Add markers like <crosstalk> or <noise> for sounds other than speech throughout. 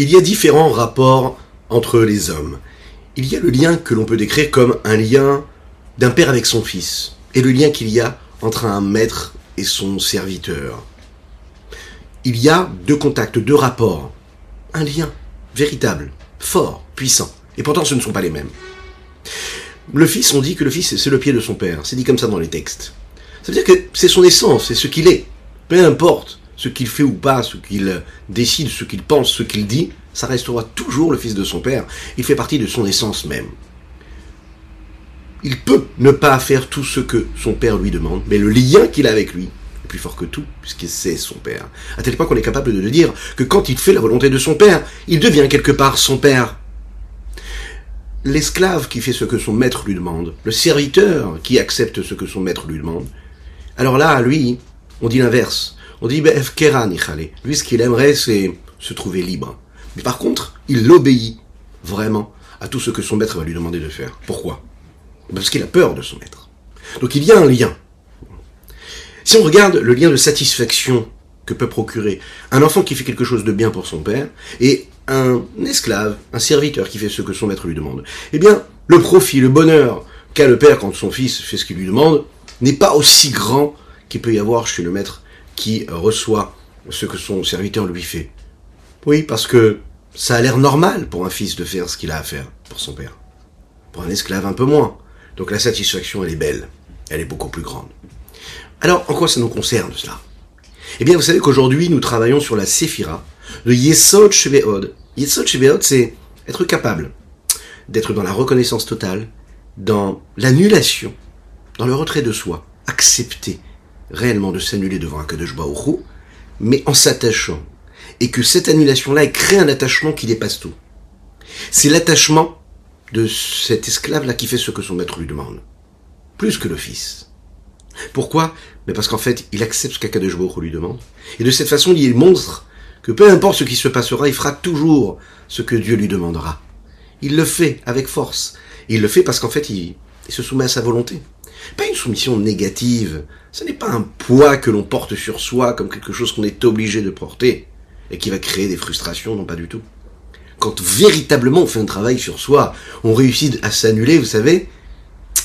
Il y a différents rapports entre les hommes. Il y a le lien que l'on peut décrire comme un lien d'un père avec son fils, et le lien qu'il y a entre un maître et son serviteur. Il y a deux contacts, deux rapports, un lien véritable, fort, puissant, et pourtant ce ne sont pas les mêmes. Le fils, on dit que le fils c'est le pied de son père, c'est dit comme ça dans les textes. Ça veut dire que c'est son essence, c'est ce qu'il est. Peu importe ce qu'il fait ou pas, ce qu'il décide, ce qu'il pense, ce qu'il dit, ça restera toujours le fils de son père. Il fait partie de son essence même. Il peut ne pas faire tout ce que son père lui demande, mais le lien qu'il a avec lui est plus fort que tout, puisqu'il c'est son père. À tel point qu'on est capable de dire que quand il fait la volonté de son père, il devient quelque part son père. L'esclave qui fait ce que son maître lui demande, le serviteur qui accepte ce que son maître lui demande, alors là, lui, on dit l'inverse. On dit, ben, lui, ce qu'il aimerait, c'est se trouver libre. Mais par contre, il obéit vraiment à tout ce que son maître va lui demander de faire. Pourquoi? Parce qu'il a peur de son maître. Donc il y a un lien. Si on regarde le lien de satisfaction que peut procurer un enfant qui fait quelque chose de bien pour son père et un esclave, un serviteur qui fait ce que son maître lui demande, eh bien, le profit, le bonheur qu'a le père quand son fils fait ce qu'il lui demande, n'est pas aussi grand qu'il peut y avoir chez le maître qui reçoit ce que son serviteur lui fait. Oui, parce que ça a l'air normal pour un fils de faire ce qu'il a à faire pour son père. Pour un esclave un peu moins. Donc la satisfaction, elle est belle. Elle est beaucoup plus grande. Alors, en quoi ça nous concerne cela? Eh bien, vous savez qu'aujourd'hui, nous travaillons sur la séphira, le Yesod Sheveod. Yesod Sheveod, c'est être capable d'être dans la reconnaissance totale, dans l'annulation dans le retrait de soi, accepter réellement de s'annuler devant un Kadosh Baruch mais en s'attachant. Et que cette annulation-là crée un attachement qui dépasse tout. C'est l'attachement de cet esclave-là qui fait ce que son maître lui demande. Plus que le fils. Pourquoi? Mais parce qu'en fait, il accepte ce qu'Akadosh Baruch lui demande. Et de cette façon, il montre que peu importe ce qui se passera, il fera toujours ce que Dieu lui demandera. Il le fait avec force. il le fait parce qu'en fait, il se soumet à sa volonté. Pas une soumission négative. Ce n'est pas un poids que l'on porte sur soi comme quelque chose qu'on est obligé de porter et qui va créer des frustrations, non pas du tout. Quand véritablement on fait un travail sur soi, on réussit à s'annuler, vous savez,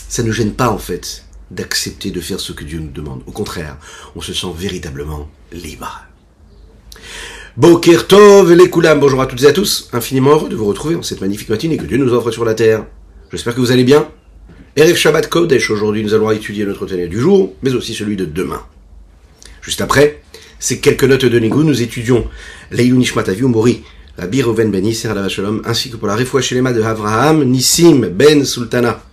ça ne gêne pas en fait d'accepter de faire ce que Dieu nous demande. Au contraire, on se sent véritablement libre. Boker les bonjour à toutes et à tous, infiniment heureux de vous retrouver en cette magnifique matinée que Dieu nous offre sur la terre. J'espère que vous allez bien, Erev Shabbat Kodesh, aujourd'hui nous allons étudier notre Tania du jour, mais aussi celui de demain. Juste après, ces quelques notes de Nigou, nous étudions Leilou Nishmat Mori, Rabbi Reuven Ben Yisser Shalom, ainsi que pour la Refoua Shelema de Avraham, Nissim Ben Sultana.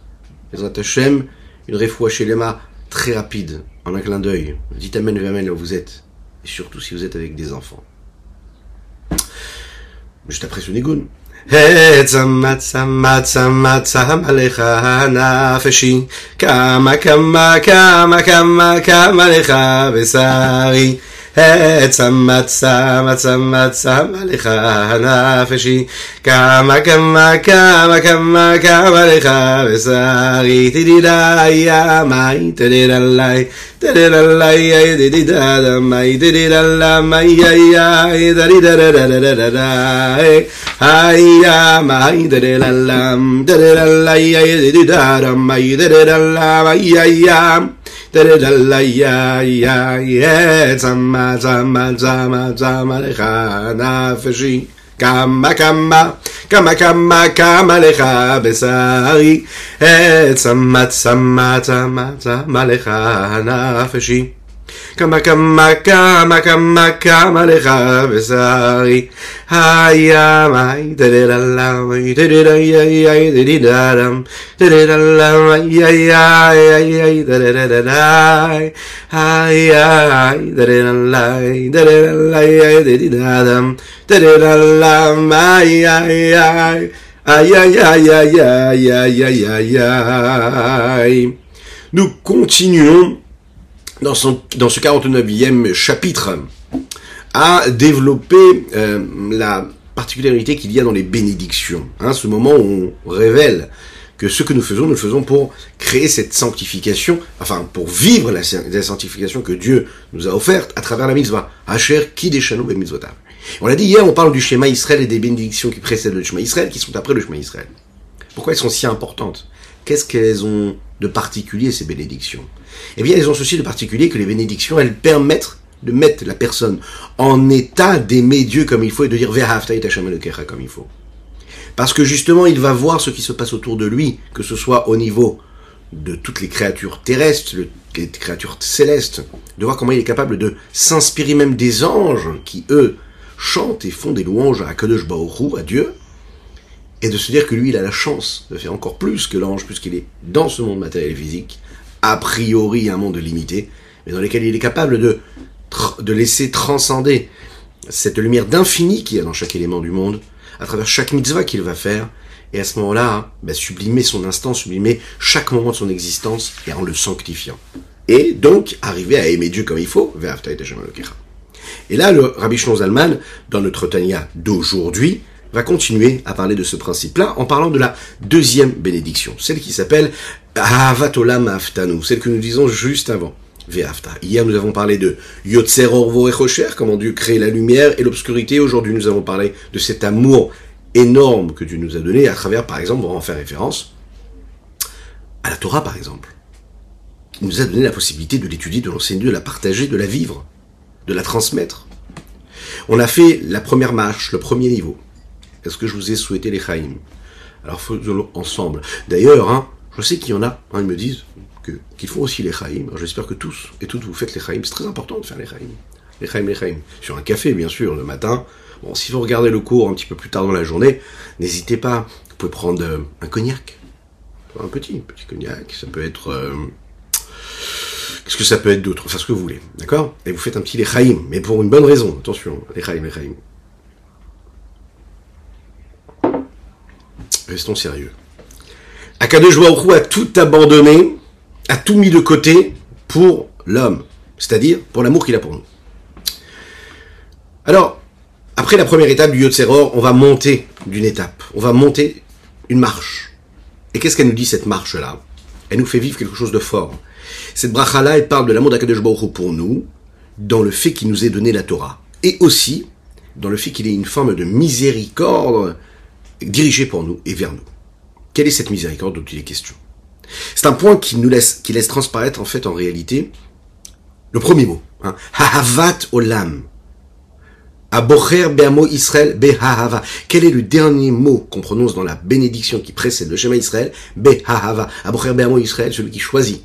Bezrat Hashem, une Refoua Shelema très rapide, en un clin d'œil. Dites Amen Amen là où vous êtes, et surtout si vous êtes avec des enfants. Juste après ce Nigoun, צמצה מצה מצה המלך הנפשי. כמה כמה כמה כמה כמה לך בשרי. עצמת סם, עצמת סם, הליך הנפשי. כמה, כמה, כמה, כמה, כמה לך בשרי. תדידי ימי, תדיד עלי. תדיד עלי, ידידי מאי איי תדידדדדדדדה היה מאי תדידלם תדידלי תדידה מאי תדידלה מאי איי צמא צמא צמא צמא לך נפשי כמה כמה כמה כמה כמה לך בשרי צמא צמא צמא צמא לך נפשי כמה כמה כמה כמה כמה לך בשרי היה מאי דדללם דדדאי דדדדם דדדלם איי איי איי דדדדאי היה דדדלאי דדדלאי דדדדם דדדלם איי איי איי Aïe aïe aïe aïe aïe aïe aïe aïe aïe. Nous continuons dans, son, dans ce 49e chapitre, à développer euh, la particularité qu'il y a dans les bénédictions. Hein, ce moment où on révèle que ce que nous faisons, nous le faisons pour créer cette sanctification, enfin pour vivre la, sanctification que Dieu nous a offerte à travers la mitzvah. On l'a dit hier, on parle du schéma Israël et des bénédictions qui précèdent le schéma Israël, qui sont après le schéma Israël. Pourquoi elles sont si importantes? Qu'est-ce qu'elles ont de particulier, ces bénédictions? Eh bien, elles ont ceci de particulier que les bénédictions, elles permettent de mettre la personne en état d'aimer Dieu comme il faut et de dire comme il faut. Parce que justement, il va voir ce qui se passe autour de lui, que ce soit au niveau de toutes les créatures terrestres, les créatures célestes, de voir comment il est capable de s'inspirer même des anges qui, eux, chantent et font des louanges à Kadosh Baoru, à Dieu, et de se dire que lui, il a la chance de faire encore plus que l'ange, puisqu'il est dans ce monde matériel et physique, a priori un monde limité, mais dans lequel il est capable de, de laisser transcender cette lumière d'infini qu'il y a dans chaque élément du monde, à travers chaque mitzvah qu'il va faire, et à ce moment-là, bah, sublimer son instant, sublimer chaque moment de son existence, et en le sanctifiant. Et donc, arriver à aimer Dieu comme il faut, et là, le Rabbi Shlomo Zalman, dans notre Tanya d'aujourd'hui, va continuer à parler de ce principe-là en parlant de la deuxième bénédiction, celle qui s'appelle Ahavat Olam Aftanu, celle que nous disons juste avant. Hier, nous avons parlé de Yotzer Orvo Echocher, comment Dieu crée la lumière et l'obscurité. Aujourd'hui, nous avons parlé de cet amour énorme que Dieu nous a donné à travers, par exemple, on va en faire référence à la Torah, par exemple. Il nous a donné la possibilité de l'étudier, de l'enseigner, de la partager, de la vivre, de la transmettre. On a fait la première marche, le premier niveau. Est-ce que je vous ai souhaité les Chaïm? Alors faisons-le ensemble. D'ailleurs, hein, je sais qu'il y en a, hein, ils me disent qu'il faut aussi les Chaïm. J'espère que tous et toutes vous faites les Chaïm. C'est très important de faire les Chaïm. Les Chaïm, les Chaïm. Sur un café, bien sûr, le matin. Bon, si vous regardez le cours un petit peu plus tard dans la journée, n'hésitez pas. Vous pouvez prendre euh, un cognac. Un petit, petit cognac. Ça peut être... Euh, qu'est-ce que ça peut être d'autre? Enfin, ce que vous voulez. D'accord? Et vous faites un petit les Chaïm. Mais pour une bonne raison. Attention, les Chaïm, les Chaïm. Restons sérieux. Akadosh Baruch a tout abandonné, a tout mis de côté pour l'homme, c'est-à-dire pour l'amour qu'il a pour nous. Alors, après la première étape du Yotzeror, on va monter d'une étape, on va monter une marche. Et qu'est-ce qu'elle nous dit cette marche-là? Elle nous fait vivre quelque chose de fort. Cette bracha-là, elle parle de l'amour d'Akadosh Baruch pour nous, dans le fait qu'il nous ait donné la Torah, et aussi dans le fait qu'il ait une forme de miséricorde dirigé pour nous et vers nous. Quelle est cette miséricorde dont il est question? C'est un point qui nous laisse, qui laisse transparaître en fait en réalité le premier mot. Hein. Olam. Abocher be'amo Israël be'hahava. Quel est le dernier mot qu'on prononce dans la bénédiction qui précède le schéma Israël? Be'hahava. Abocher be'amo Israël, celui qui choisit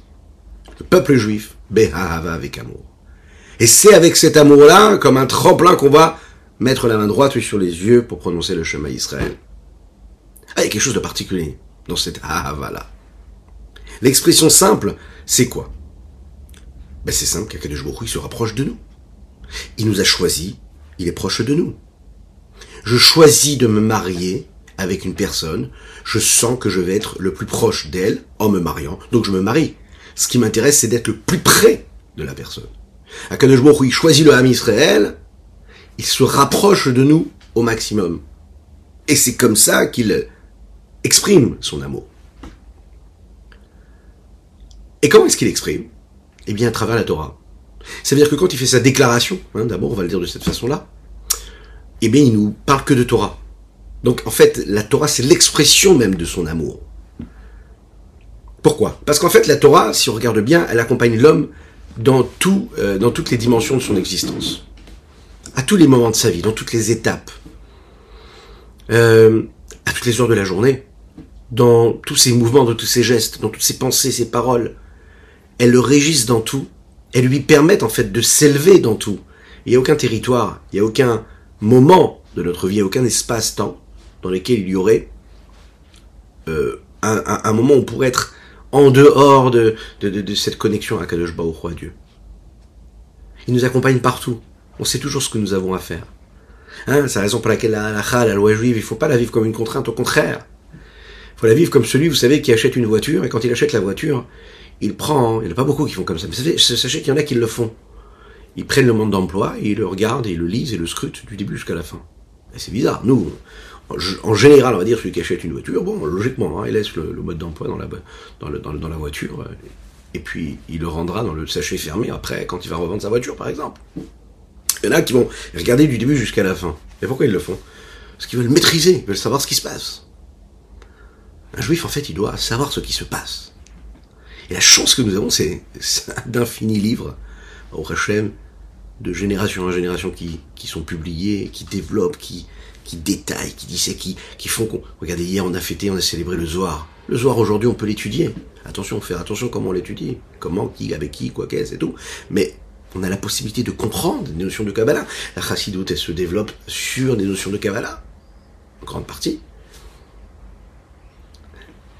le peuple juif, be'hahava avec amour. Et c'est avec cet amour-là, comme un tremplin qu'on va mettre la main droite sur les yeux pour prononcer le chemin Israël. Ah, il y a quelque chose de particulier dans cette ahava-là. L'expression simple, c'est quoi? Ben, C'est simple, qu'Akadosh Baruch il se rapproche de nous. Il nous a choisis, il est proche de nous. Je choisis de me marier avec une personne, je sens que je vais être le plus proche d'elle en me mariant, donc je me marie. Ce qui m'intéresse, c'est d'être le plus près de la personne. Akadosh Baruch il choisit le Ham Israël, il se rapproche de nous au maximum. Et c'est comme ça qu'il exprime son amour. Et comment est-ce qu'il exprime? Eh bien, à travers la Torah. Ça veut dire que quand il fait sa déclaration, hein, d'abord on va le dire de cette façon-là, eh bien il nous parle que de Torah. Donc en fait, la Torah c'est l'expression même de son amour. Pourquoi? Parce qu'en fait, la Torah, si on regarde bien, elle accompagne l'homme euh, dans toutes les dimensions de son existence. À tous les moments de sa vie, dans toutes les étapes. Euh, à toutes les heures de la journée dans tous ses mouvements, dans tous ses gestes, dans toutes ses pensées, ses paroles. Elles le régissent dans tout. Elles lui permettent en fait de s'élever dans tout. Il n'y a aucun territoire, il n'y a aucun moment de notre vie, aucun espace-temps dans lequel il y aurait euh, un, moment où on pourrait être en dehors de, cette connexion à Kadosh au roi Dieu. Il nous accompagne partout. On sait toujours ce que nous avons à faire. Hein, c'est la raison pour laquelle la la loi juive, il faut pas la vivre comme une contrainte, au contraire faut la vivre comme celui, vous savez, qui achète une voiture, et quand il achète la voiture, il prend, il n'y en a pas beaucoup qui font comme ça, mais sachez qu'il y en a qui le font. Ils prennent le mode d'emploi, ils le regardent, et ils le lisent, et le scrutent du début jusqu'à la fin. c'est bizarre. Nous, en général, on va dire, celui qui achète une voiture, bon, logiquement, hein, il laisse le, mode d'emploi dans la, dans, la voiture, et puis il le rendra dans le sachet fermé après, quand il va revendre sa voiture, par exemple. Il y en a qui vont regarder du début jusqu'à la fin. Et pourquoi ils le font? Parce qu'ils veulent maîtriser, ils veulent savoir ce qui se passe. Un juif, en fait, il doit savoir ce qui se passe. Et la chance que nous avons, c'est d'infinis livres, au Hachem, de génération en génération qui, qui sont publiés, qui développent, qui, qui détaillent, qui disent, qui, qui font qu'on... Regardez, hier, on a fêté, on a célébré le Zohar. Le Zohar, aujourd'hui, on peut l'étudier. Attention, faire attention comment on l'étudie. Comment, qui, avec qui, quoi qu'est-ce et tout. Mais on a la possibilité de comprendre des notions de Kabbalah. La chassidoute, elle se développe sur des notions de Kabbalah. En grande partie.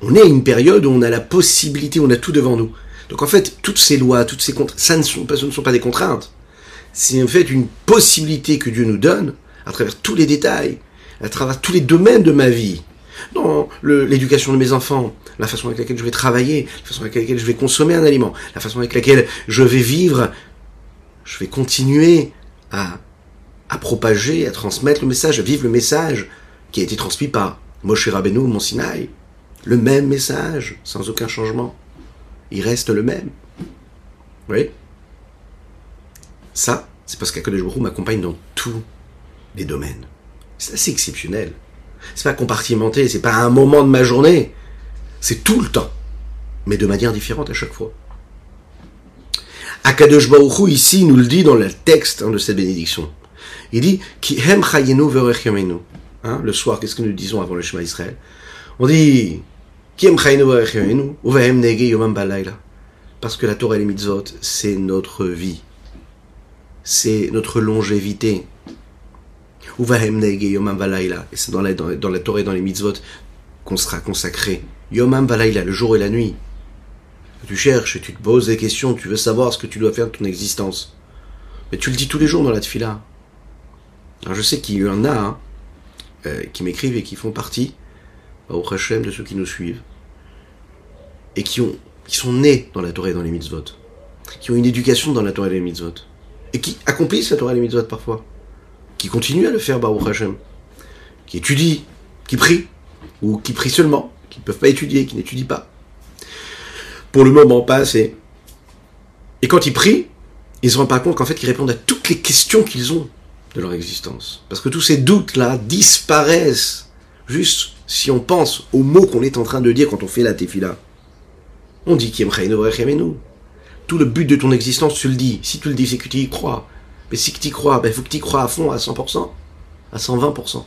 On est à une période où on a la possibilité, on a tout devant nous. Donc en fait, toutes ces lois, toutes ces contraintes, ça ne sont ce ne sont pas des contraintes. C'est en fait une possibilité que Dieu nous donne à travers tous les détails, à travers tous les domaines de ma vie. Dans l'éducation de mes enfants, la façon avec laquelle je vais travailler, la façon avec laquelle je vais consommer un aliment, la façon avec laquelle je vais vivre, je vais continuer à, à propager, à transmettre le message, à vivre le message qui a été transmis par Moshe Rabbeinu, mon Sinaï le même message, sans aucun changement. Il reste le même. Vous voyez? Ça, c'est parce qu'Akadosh Baruch m'accompagne dans tous les domaines. C'est assez exceptionnel. C'est pas compartimenté, c'est pas un moment de ma journée. C'est tout le temps. Mais de manière différente à chaque fois. Akadosh Baruch ici, nous le dit dans le texte hein, de cette bénédiction. Il dit, Ki hem hein, Le soir, qu'est-ce que nous disons avant le chemin d'Israël On dit, parce que la Torah et les mitzvot, c'est notre vie. C'est notre longévité. Et c'est dans la, dans, la Torah et dans les mitzvot qu'on sera consacré. Yomam Balayla, le jour et la nuit. Tu cherches, tu te poses des questions, tu veux savoir ce que tu dois faire de ton existence. Mais tu le dis tous les jours dans la tefila. Alors je sais qu'il y en a hein, euh, qui m'écrivent et qui font partie au Hachem de ceux qui nous suivent, et qui, ont, qui sont nés dans la Torah et dans les mitzvot, qui ont une éducation dans la Torah et les mitzvot, et qui accomplissent la Torah et les mitzvot parfois, qui continuent à le faire Baruch Hashem, qui étudient, qui prient, ou qui prient seulement, qui ne peuvent pas étudier, qui n'étudient pas. Pour le moment, pas assez. Et quand ils prient, ils se rendent pas compte qu'en fait, ils répondent à toutes les questions qu'ils ont de leur existence. Parce que tous ces doutes-là disparaissent juste si on pense aux mots qu'on est en train de dire quand on fait la tefila. On dit. Tout le but de ton existence, tu le dis. Si tu le dis, c'est que tu y crois. Mais si tu y crois, il ben, faut que tu y crois à fond, à 100%, à 120%.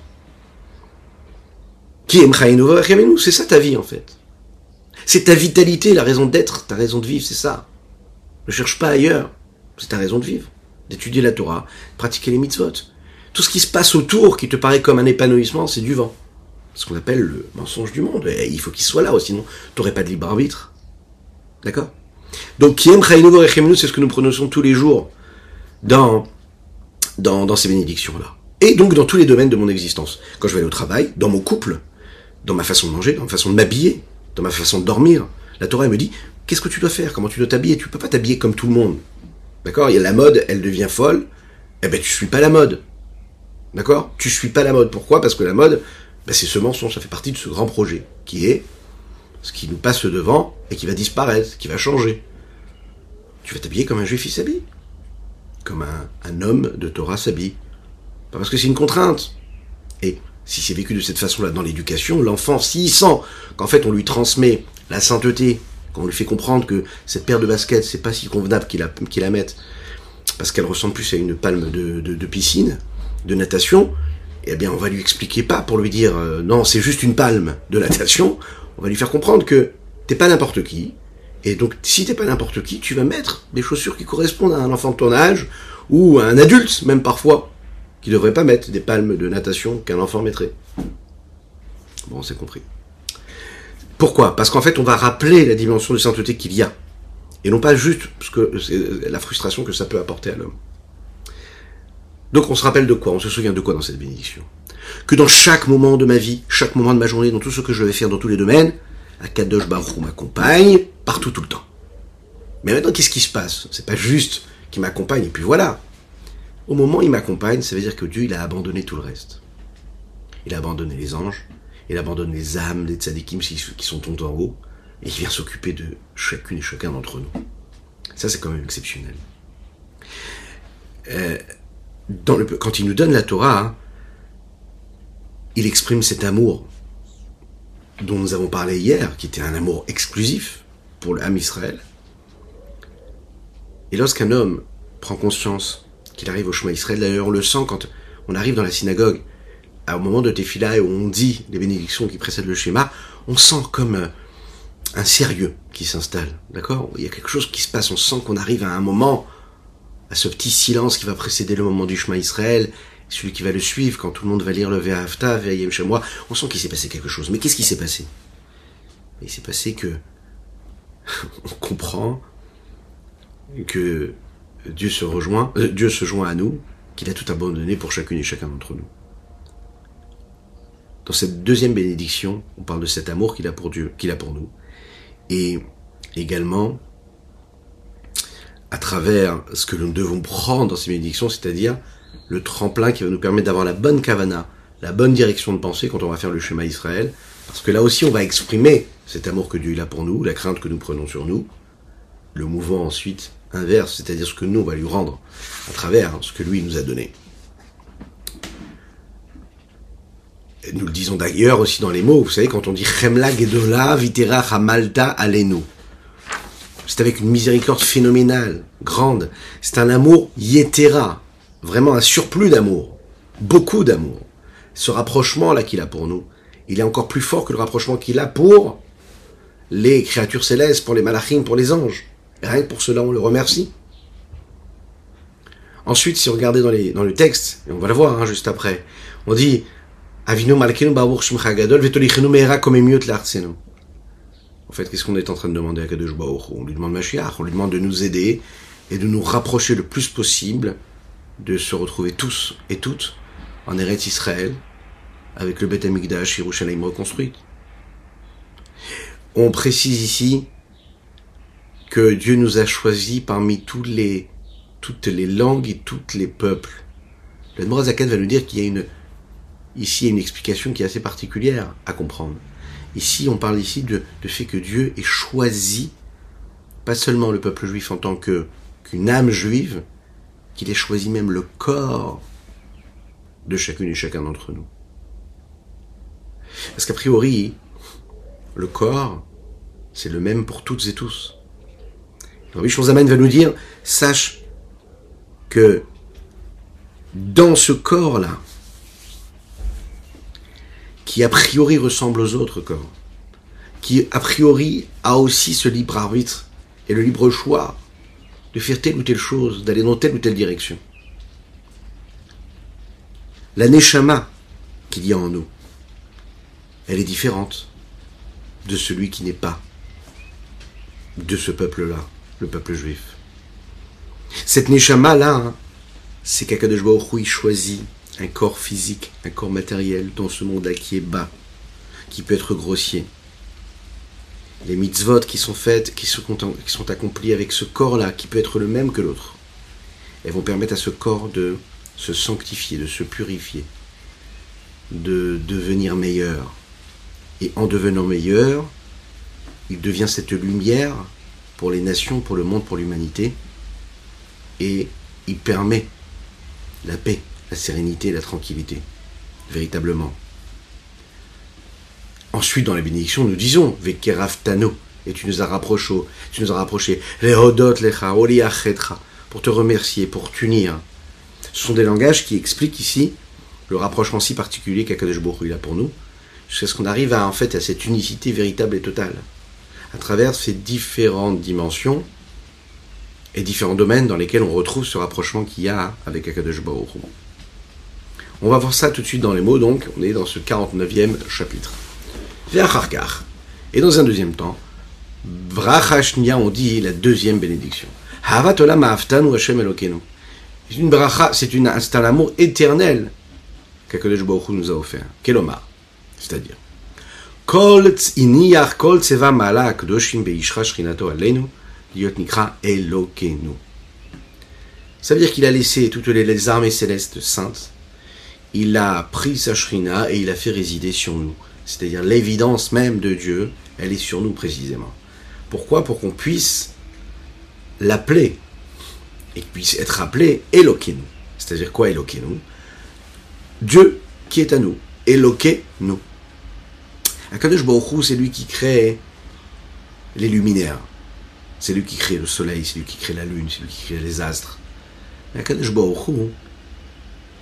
C'est ça ta vie en fait. C'est ta vitalité, la raison d'être, ta raison de vivre, c'est ça. Ne cherche pas ailleurs. C'est ta raison de vivre. D'étudier la Torah, pratiquer les mitzvot. Tout ce qui se passe autour, qui te paraît comme un épanouissement, c'est du vent ce qu'on appelle le mensonge du monde. Et il faut qu'il soit là, sinon tu n'aurais pas de libre arbitre. D'accord? Donc, Kiem c'est ce que nous prononçons tous les jours dans, ces bénédictions-là. Et donc dans tous les domaines de mon existence. Quand je vais aller au travail, dans mon couple, dans ma façon de manger, dans ma façon de m'habiller, dans ma façon de dormir. La Torah me dit, qu'est-ce que tu dois faire? Comment tu dois t'habiller? Tu peux pas t'habiller comme tout le monde. D'accord? Il y a la mode, elle devient folle. Eh ben, tu suis pas la mode. D'accord? Tu suis pas la mode. Pourquoi? Parce que la mode, ben, c'est ce mensonge, ça fait partie de ce grand projet, qui est ce qui nous passe devant et qui va disparaître, qui va changer. Tu vas t'habiller comme un juif s'habille, comme un, homme de Torah s'habille. Pas parce que c'est une contrainte. Et si c'est vécu de cette façon-là dans l'éducation, l'enfant, s'il sent qu'en fait on lui transmet la sainteté, qu'on lui fait comprendre que cette paire de baskets, c'est pas si convenable qu'il la, la mette, parce qu'elle ressemble plus à une palme de piscine, de natation, eh bien, on va lui expliquer pas pour lui dire euh, non, c'est juste une palme de natation. On va lui faire comprendre que t'es pas n'importe qui. Et donc, si t'es pas n'importe qui, tu vas mettre des chaussures qui correspondent à un enfant de ton âge ou à un adulte, même parfois, qui devrait pas mettre des palmes de natation qu'un enfant mettrait. Bon, c'est compris. Pourquoi? Parce qu'en fait, on va rappeler la dimension de sainteté qu'il y a. Et non pas juste parce que la frustration que ça peut apporter à l'homme. Donc on se rappelle de quoi? On se souvient de quoi dans cette bénédiction? Que dans chaque moment de ma vie, chaque moment de ma journée, dans tout ce que je vais faire dans tous les domaines, Akadosh Baruch m'accompagne partout tout le temps. Mais maintenant, qu'est-ce qui se passe? C'est pas juste qu'il m'accompagne et puis voilà. Au moment où il m'accompagne, ça veut dire que Dieu, il a abandonné tout le reste. Il a abandonné les anges, il abandonne les âmes des tzadikim qui sont tout en haut, et il vient s'occuper de chacune et chacun d'entre nous. Ça, c'est quand même exceptionnel. Euh, le, quand il nous donne la Torah, il exprime cet amour dont nous avons parlé hier, qui était un amour exclusif pour l'âme Israël. Et lorsqu'un homme prend conscience qu'il arrive au chemin Israël, d'ailleurs on le sent quand on arrive dans la synagogue, au moment de Tefila où on dit les bénédictions qui précèdent le schéma, on sent comme euh, un sérieux qui s'installe, d'accord? Il y a quelque chose qui se passe, on sent qu'on arrive à un moment, à ce petit silence qui va précéder le moment du chemin Israël, celui qui va le suivre, quand tout le monde va lire le Ve'afta, Ve'ayem moi, on sent qu'il s'est passé quelque chose. Mais qu'est-ce qui s'est passé? Il s'est passé que <laughs> on comprend que Dieu se rejoint, euh, Dieu se joint à nous, qu'il a tout abandonné pour chacune et chacun d'entre nous. Dans cette deuxième bénédiction, on parle de cet amour qu'il a pour Dieu, qu'il a pour nous, et également à travers ce que nous devons prendre dans ces bénédictions, c'est-à-dire le tremplin qui va nous permettre d'avoir la bonne kavana, la bonne direction de pensée quand on va faire le schéma Israël. Parce que là aussi, on va exprimer cet amour que Dieu a pour nous, la crainte que nous prenons sur nous. Le mouvement ensuite inverse, c'est-à-dire ce que nous, on va lui rendre à travers ce que lui nous a donné. nous le disons d'ailleurs aussi dans les mots, vous savez, quand on dit Chemla Gedola Vitera Hamalta Alenu. C'est avec une miséricorde phénoménale, grande. C'est un amour yetera, vraiment un surplus d'amour, beaucoup d'amour. Ce rapprochement-là qu'il a pour nous, il est encore plus fort que le rapprochement qu'il a pour les créatures célestes, pour les malachim, pour les anges. Rien que pour cela, on le remercie. Ensuite, si vous regardez dans, le texte, et on va le voir hein, juste après, on dit En fait, qu'est-ce qu'on est en train de demander à Kadosh On lui demande Mashiach, on lui demande de nous aider et de nous rapprocher le plus possible de se retrouver tous et toutes en Eretz Israël, avec le Beth Amikdash, Yerushalayim reconstruite. On précise ici que Dieu nous a choisis parmi les, toutes les langues et tous les peuples. Le Zakat va nous dire qu'il y a ici, une explication qui est assez particulière à comprendre. Ici, on parle ici de, fait que Dieu ait choisi, pas seulement le peuple juif en tant que, qu'une âme juive, qu'il ait choisi même le corps de chacune et chacun d'entre nous. Parce qu'a priori, le corps, c'est le même pour toutes et tous. Rabbi Shonzaman va nous dire, sache que dans ce corps-là, qui a priori ressemble aux autres corps, qui a priori a aussi ce libre arbitre et le libre choix de faire telle ou telle chose, d'aller dans telle ou telle direction. La neshama qu'il y a en nous, elle est différente de celui qui n'est pas de ce peuple-là, le peuple juif. Cette neshama-là, hein, c'est qu'Akadosh choisit un corps physique, un corps matériel dans ce monde-là qui est bas, qui peut être grossier, les mitzvot qui sont faites, qui sont, qui sont accomplies avec ce corps-là, qui peut être le même que l'autre, elles vont permettre à ce corps de se sanctifier, de se purifier, de devenir meilleur. Et en devenant meilleur, il devient cette lumière pour les nations, pour le monde, pour l'humanité, et il permet la paix, la sérénité, la tranquillité, véritablement. Ensuite, dans les bénédictions, nous disons Vekeraftano, et tu nous as rapproché, tu nous as rapproché, lecha, pour te remercier, pour t'unir. Ce sont des langages qui expliquent ici le rapprochement si particulier qu'Akadosh a pour nous, jusqu'à ce qu'on arrive à, en fait, à cette unicité véritable et totale, à travers ces différentes dimensions et différents domaines dans lesquels on retrouve ce rapprochement qu'il y a avec Akadosh On va voir ça tout de suite dans les mots, donc on est dans ce 49e chapitre. Et dans un deuxième temps, Brachashnia, on dit la deuxième bénédiction. Hashem. C'est une bracha, c'est un amour éternel qu'Akadosh Baruch nous a offert. Keloma. C'est-à-dire, Kol kol. Ça veut dire qu'il a laissé toutes les armées célestes saintes, il a pris sa shrina et il a fait résider sur nous c'est-à-dire l'évidence même de Dieu, elle est sur nous précisément. Pourquoi? Pour qu'on puisse l'appeler et qu'il puisse être appelé Elohim, C'est-à-dire quoi nous Dieu qui est à nous. Eloquez-nous. Akadosh Baruch c'est lui qui crée les luminaires. C'est lui qui crée le soleil, c'est lui qui crée la lune, c'est lui qui crée les astres. Akadosh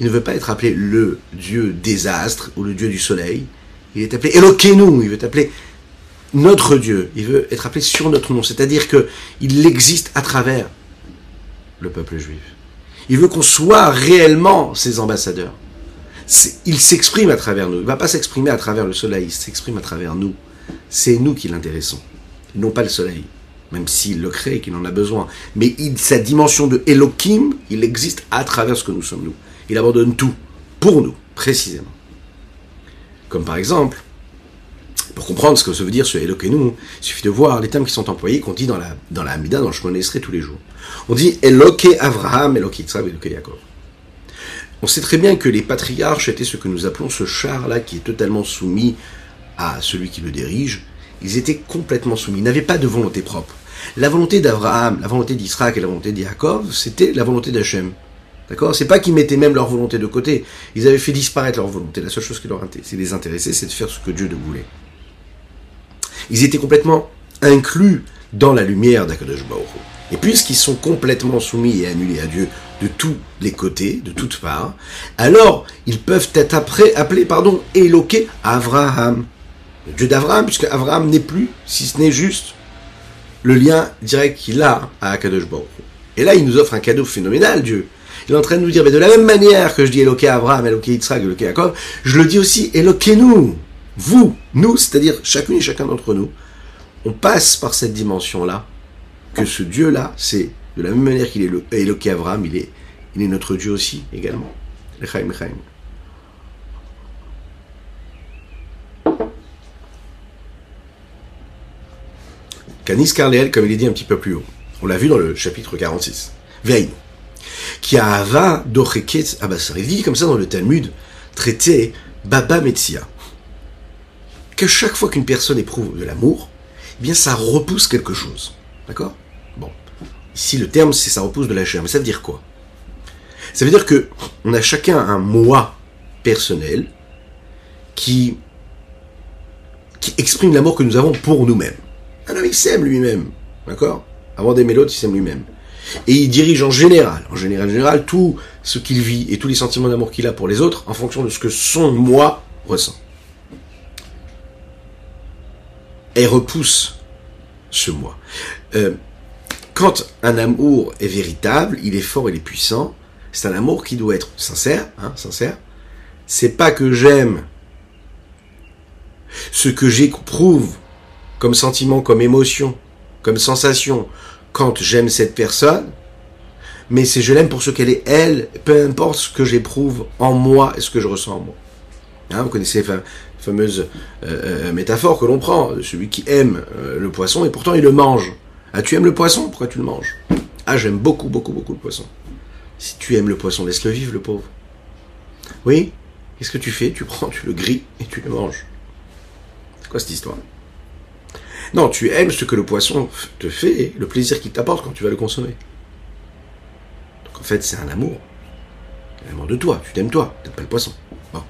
il ne veut pas être appelé le Dieu des astres ou le Dieu du soleil. Il est appelé Eloquez-nous, il veut appeler notre Dieu. Il veut être appelé sur notre nom. C'est-à-dire qu'il existe à travers le peuple juif. Il veut qu'on soit réellement ses ambassadeurs. Il s'exprime à travers nous. Il ne va pas s'exprimer à travers le soleil, il s'exprime à travers nous. C'est nous qui l'intéressons, non pas le soleil, même s'il le crée et qu'il en a besoin. Mais sa dimension de Elohim, il existe à travers ce que nous sommes nous. Il abandonne tout, pour nous, précisément. Comme par exemple, pour comprendre ce que ça veut dire ce Elokeinu, il suffit de voir les termes qui sont employés, qu'on dit dans la, dans la Hamida, dans le Shemon tous les jours. On dit Eloke Avraham, Eloke Yitzhak, Eloke Yaakov. On sait très bien que les patriarches étaient ce que nous appelons ce char-là qui est totalement soumis à celui qui le dirige. Ils étaient complètement soumis, ils n'avaient pas de volonté propre. La volonté d'Abraham, la volonté d'Israël et la volonté d'Yaakov, c'était la volonté d'Hachem. D'accord? C'est pas qu'ils mettaient même leur volonté de côté. Ils avaient fait disparaître leur volonté. La seule chose qui leur les intéressait, c'est de faire ce que Dieu voulait. Ils étaient complètement inclus dans la lumière d'Akadosh Et puisqu'ils sont complètement soumis et annulés à Dieu de tous les côtés, de toutes parts, alors ils peuvent être après, appelés, pardon, éloqués Avraham. Le Dieu d'Avraham, puisque Avraham n'est plus, si ce n'est juste, le lien direct qu'il a à Akadosh Et là, il nous offre un cadeau phénoménal, Dieu. Il est en train de nous dire, mais de la même manière que je dis Eloqué Abraham, Eloqué Yitzhak, Eloqué Jacob, je le dis aussi Eloquez-nous. Vous, nous, c'est-à-dire chacune et chacun d'entre nous, on passe par cette dimension-là, que ce Dieu-là, c'est de la même manière qu'il est Eloqué Abraham, il est, il est notre Dieu aussi, également. Lechaim, lechaim. Canis Carleel, comme il est dit un petit peu plus haut. On l'a vu dans le chapitre 46. Veille qui a ava docheket abassar. Il dit comme ça dans le Talmud, traité Baba Metzia, que chaque fois qu'une personne éprouve de l'amour, eh bien ça repousse quelque chose. D'accord? Bon. Ici le terme c'est ça repousse de la chair, mais ça veut dire quoi? Ça veut dire que on a chacun un moi personnel qui qui exprime l'amour que nous avons pour nous-mêmes. Homme il s'aime lui-même, d'accord? Avant d'aimer l'autre, il s'aime lui-même. Et il dirige en général, en général, en général, tout ce qu'il vit et tous les sentiments d'amour qu'il a pour les autres en fonction de ce que son moi ressent. Et repousse ce moi. Euh, quand un amour est véritable, il est fort, il est puissant, c'est un amour qui doit être sincère, hein, sincère. C'est pas que j'aime ce que j'éprouve comme sentiment, comme émotion, comme sensation, quand j'aime cette personne, mais c'est je l'aime pour ce qu'elle est elle, peu importe ce que j'éprouve en moi et ce que je ressens en moi. Hein, vous connaissez la fameuse euh, euh, métaphore que l'on prend, celui qui aime euh, le poisson et pourtant il le mange. Ah, tu aimes le poisson? Pourquoi tu le manges? Ah, j'aime beaucoup, beaucoup, beaucoup le poisson. Si tu aimes le poisson, laisse-le vivre, le pauvre. Oui? Qu'est-ce que tu fais? Tu prends, tu le grilles et tu le manges. C'est quoi cette histoire? Non, tu aimes ce que le poisson te fait, le plaisir qu'il t'apporte quand tu vas le consommer. Donc en fait, c'est un amour. Un amour de toi. Tu t'aimes toi, tu pas le poisson. Bon.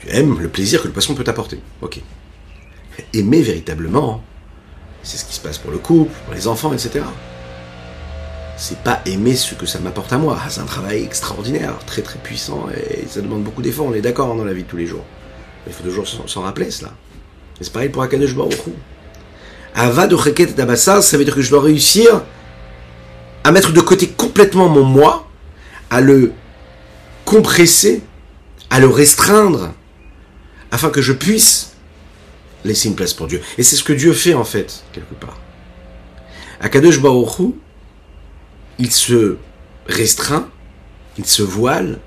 Tu aimes le plaisir que le poisson peut t'apporter. Ok. Aimer véritablement, c'est ce qui se passe pour le couple, pour les enfants, etc. C'est pas aimer ce que ça m'apporte à moi. Ah, c'est un travail extraordinaire, très très puissant, et ça demande beaucoup d'efforts, on est d'accord hein, dans la vie de tous les jours. Il faut toujours s'en rappeler cela. Et c'est pareil pour Akadosh Baruch Ava de Reket d'Abassar, ça veut dire que je dois réussir à mettre de côté complètement mon moi, à le compresser, à le restreindre, afin que je puisse laisser une place pour Dieu. Et c'est ce que Dieu fait en fait, quelque part. Akadosh Baruch il se restreint, il se voile,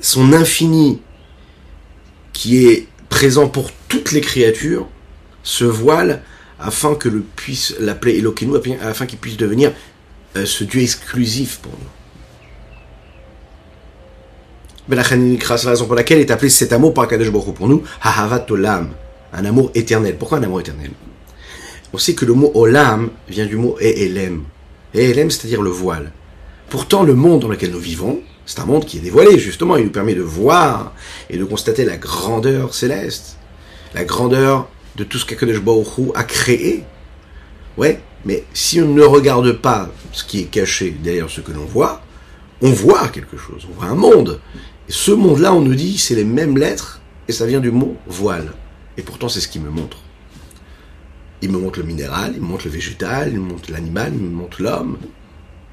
son infini qui est présent pour toutes les créatures se voile afin que le puisse l'appeler Elokeinu, afin qu'il puisse devenir euh, ce Dieu exclusif pour nous. La raison pour laquelle est appelé cet amour par Kadesh Baruch pour nous, Olam, un amour éternel. Pourquoi un amour éternel? On sait que le mot Olam vient du mot E'elem. E'elem, c'est-à-dire le voile. Pourtant, le monde dans lequel nous vivons, C'est un monde qui est dévoilé, justement. Il nous permet de voir et de constater la grandeur céleste, la grandeur de tout ce qu'Akadosh a créé. Ouais, mais si on ne regarde pas ce qui est caché derrière ce que l'on voit, on voit quelque chose, on voit un monde. Et ce monde-là, on nous dit, c'est les mêmes lettres, et ça vient du mot voile. Et pourtant, c'est ce qui me montre. Il me montre le minéral, il me montre le végétal, il me montre l'animal, il me montre l'homme,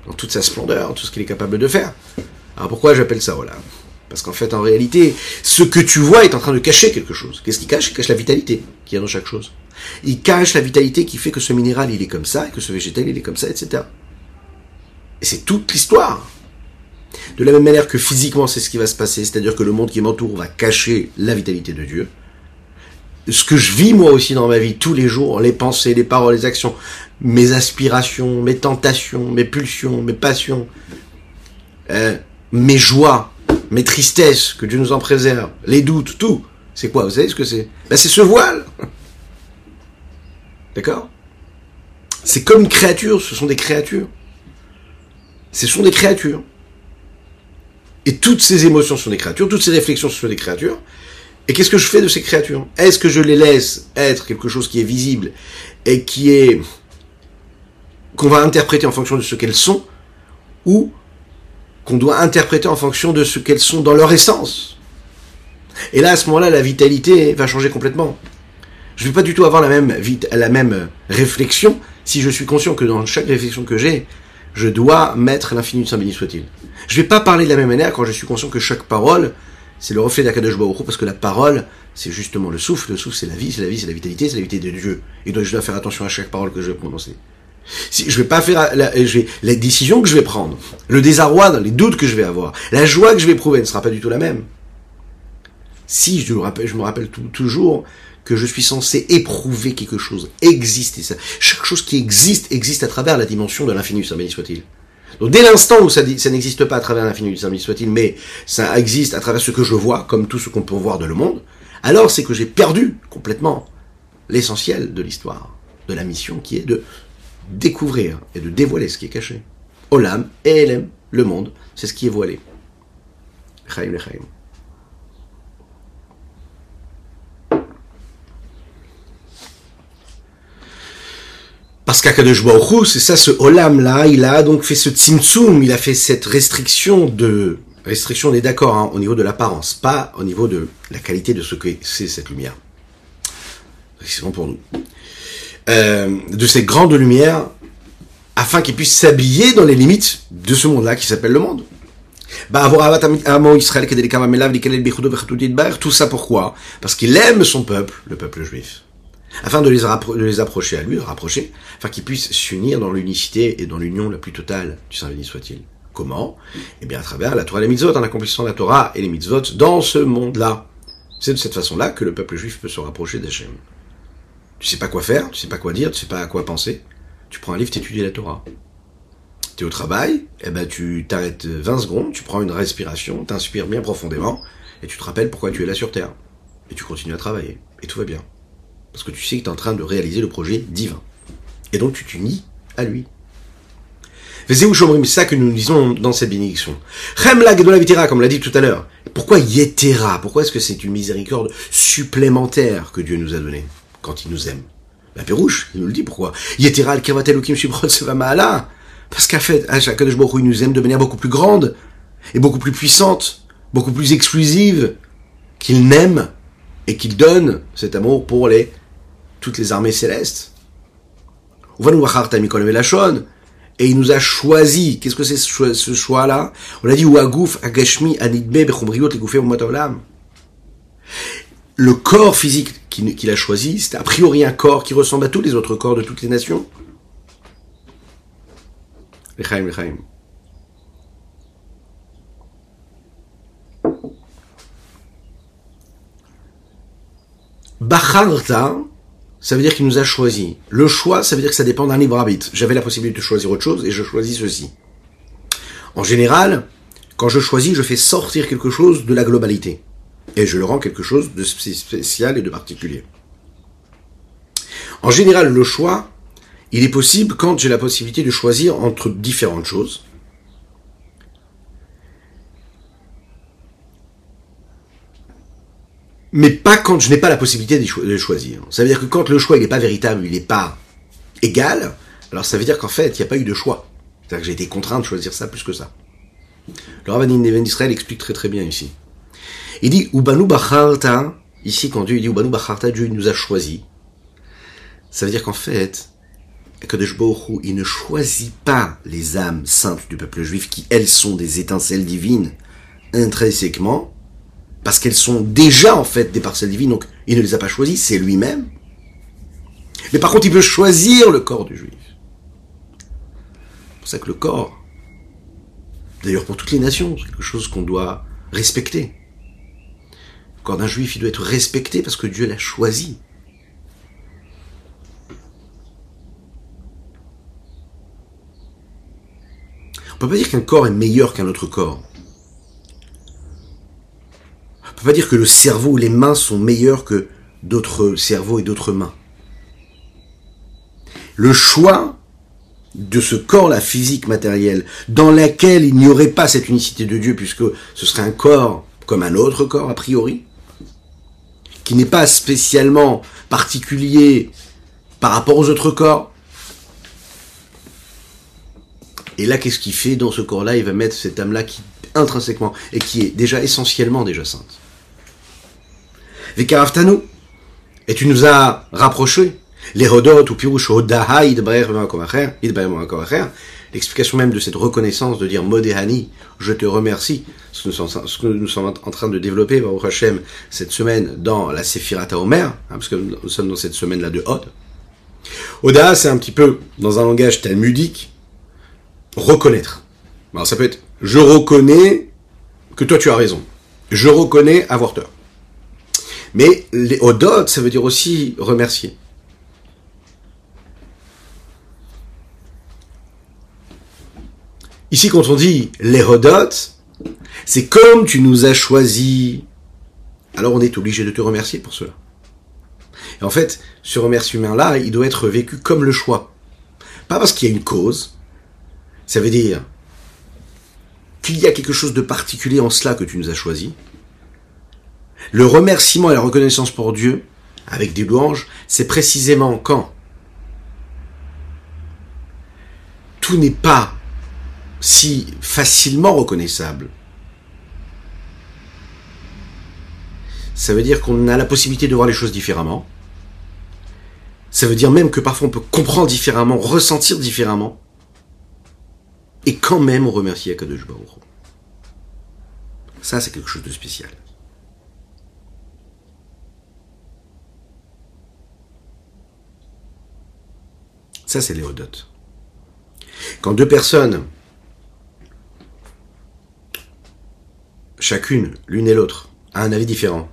dans toute sa splendeur, tout ce qu'il est capable de faire. Alors pourquoi j'appelle ça voilà Parce qu'en fait, en réalité, ce que tu vois est en train de cacher quelque chose. Qu'est-ce qu'il cache? Il cache la vitalité qu'il y a dans chaque chose. Il cache la vitalité qui fait que ce minéral, il est comme ça, et que ce végétal, il est comme ça, etc. Et c'est toute l'histoire. De la même manière que physiquement, c'est ce qui va se passer, c'est-à-dire que le monde qui m'entoure va cacher la vitalité de Dieu. Ce que je vis moi aussi dans ma vie tous les jours, les pensées, les paroles, les actions, mes aspirations, mes tentations, mes pulsions, mes passions, euh, mes joies, mes tristesses, que Dieu nous en préserve, les doutes, tout. C'est quoi Vous savez ce que c'est? Ben, C'est ce voile. <laughs> D'accord? C'est comme une créature, ce sont des créatures. Ce sont des créatures. Et toutes ces émotions sont des créatures, toutes ces réflexions sont des créatures. Et qu'est-ce que je fais de ces créatures? Est-ce que je les laisse être quelque chose qui est visible et qui est qu'on va interpréter en fonction de ce qu'elles sont? Ou qu'on doit interpréter en fonction de ce qu'elles sont dans leur essence Et là, à ce moment-là, la vitalité va changer complètement. Je ne vais pas du tout avoir la même, la même réflexion si je suis conscient que dans chaque réflexion que j'ai, je dois mettre l'infini de Saint béni soit-il. Je ne vais pas parler de la même manière quand je suis conscient que chaque parole, c'est le reflet d'Akadosh Baruch parce que la parole, c'est justement le souffle. Le souffle, c'est la vie, c'est la vie, c'est la vitalité, c'est la vitalité de Dieu. Et donc, je dois faire attention à chaque parole que je vais prononcer. Si, je vais pas faire la, je vais, les décisions que je vais prendre, le désarroi, les doutes que je vais avoir, la joie que je vais éprouver ne sera pas du tout la même. Si je me rappelle, je me rappelle toujours que je suis censé éprouver quelque chose, exister. Ça. Chaque chose qui existe existe à travers la dimension de l'infini, ça béni soit-il. Donc dès l'instant où ça, n'existe pas à travers l'infini, ça béni soit-il, mais ça existe à travers ce que je vois, comme tout ce qu'on peut voir de le monde, alors c'est que j'ai perdu complètement l'essentiel de l'histoire, de la mission qui est de découvrir et de dévoiler ce qui est caché. Olam et Elem, le monde, c'est ce qui est voilé. Chaim Parce qu'Akadosh Baruch c'est ça, ce Olam là, il a donc fait ce tzimtzum, il a fait cette restriction de restriction, on est d'accord, hein, au niveau de l'apparence, pas au niveau de la qualité de ce que c'est cette lumière. C'est bon pour nous. Euh, de cette grande lumière, afin qu'il puisse s'habiller dans les limites de ce monde-là qui s'appelle le monde. Tout ça pourquoi? Parce qu'il aime son peuple, le peuple juif afin de les, les approcher à lui, de rapprocher, afin qu'ils puissent s'unir dans l'unicité et dans l'union la plus totale du Saint béni soit-il. Comment? Eh bien à travers la Torah et les mitzvot, en accomplissant la Torah et les mitzvot dans ce monde-là. C'est de cette façon-là que le peuple juif peut se rapprocher d'Hachem. Tu sais pas quoi faire, tu sais pas quoi dire, tu sais pas à quoi penser. Tu prends un livre, tu étudies la Torah. Tu es au travail, eh ben tu t'arrêtes 20 secondes, tu prends une respiration, t'inspires bien profondément, et tu te rappelles pourquoi tu es là sur Terre. Et tu continues à travailler. Et tout va bien. Parce que tu sais que tu es en train de réaliser le projet divin. Et donc tu t'unis à lui. C'est ça que nous disons dans cette bénédiction. comme l'a dit tout à l'heure. Pourquoi Yetera? Pourquoi est-ce que c'est une miséricorde supplémentaire que Dieu nous a donnée? Quand il nous aime La Pérouche, il nous le dit pourquoi? Yetera al Parce qu'en fait, à chaque il nous aime de manière beaucoup plus grande, et beaucoup plus puissante, beaucoup plus exclusive, qu'il n'aime et qu'il donne cet amour pour les toutes les armées célestes. Et il nous a choisi. Qu'est-ce que c'est ce choix-là? On a dit Agashmi Le corps physique qu'il a choisi, c'est a priori un corps qui ressemble à tous les autres corps de toutes les nations. Bacharta, ça veut dire qu'il nous a choisi. Le choix, ça veut dire que ça dépend d'un libre arbitre. J'avais la possibilité de choisir autre chose et je choisis ceci. En général, quand je choisis, je fais sortir quelque chose de la globalité et je le rends quelque chose de spécial et de particulier. En général, le choix, il est possible quand j'ai la possibilité de choisir entre différentes choses. Mais pas quand je n'ai pas la possibilité de, choisir. Ça veut dire que quand le choix n'est pas véritable, il n'est pas égal, alors ça veut dire qu'en fait, il n'y a pas eu de choix. C'est-à-dire que j'ai été contraint de choisir ça plus que ça. Le rabbin d'Israël explique très très bien ici. Il dit, Ubanu Bacharta, ici quand Dieu dit Ubanu Bacharta, Dieu nous a choisi. Ça veut dire qu'en fait, Kadosh il ne choisit pas les âmes saintes du peuple juif qui, elles, sont des étincelles divines intrinsèquement, parce qu'elles sont déjà en fait des parcelles divines, donc il ne les a pas choisies, c'est lui-même. Mais par contre, il peut choisir le corps du juif. C'est pour ça que le corps, d'ailleurs pour toutes les nations, c'est quelque chose qu'on doit respecter. Corps d'un juif, il doit être respecté parce que Dieu l'a choisi. On peut pas dire qu'un corps est meilleur qu'un autre corps. On peut pas dire que le cerveau ou les mains sont meilleurs que d'autres cerveaux et d'autres mains. Le choix de ce corps-là physique matériel, dans lequel il n'y aurait pas cette unicité de Dieu, puisque ce serait un corps comme un autre corps a priori, qui n'est pas spécialement particulier par rapport aux autres corps, et là, qu'est-ce qu'il fait dans ce corps-là? Il va mettre cette âme-là qui, intrinsèquement, et qui est déjà essentiellement déjà sainte. Vikaraftanu, et tu nous as rapprochés, les Rodot ou Pirush l'explication même de cette reconnaissance, de dire Modehani, je te remercie, ce que nous sommes en train de développer, au Hashem, cette semaine dans la Sephirata Omer, hein, parce que nous sommes dans cette semaine-là de Hod. Oda, c'est un petit peu, dans un langage talmudique, reconnaître. Alors ça peut être je reconnais que toi tu as raison. Je reconnais avoir tort. Mais les odot, ça veut dire aussi remercier. Ici, quand on dit les hodot, c'est comme tu nous as choisi. Alors on est obligé de te remercier pour cela. Et en fait, ce remerciement-là, il doit être vécu comme le choix. Pas parce qu'il y a une cause, ça veut dire qu'il y a quelque chose de particulier en cela que tu nous as choisi. Le remerciement et la reconnaissance pour Dieu, avec des louanges, c'est précisément quand tout n'est pas si facilement reconnaissable. Ça veut dire qu'on a la possibilité de voir les choses différemment. Ça veut dire même que parfois on peut comprendre différemment, ressentir différemment et quand même on remercie Akadosh Baruch Ça, c'est quelque chose de spécial. Ça, c'est Léodote. Quand deux personnes, chacune, l'une et l'autre, a un avis différent,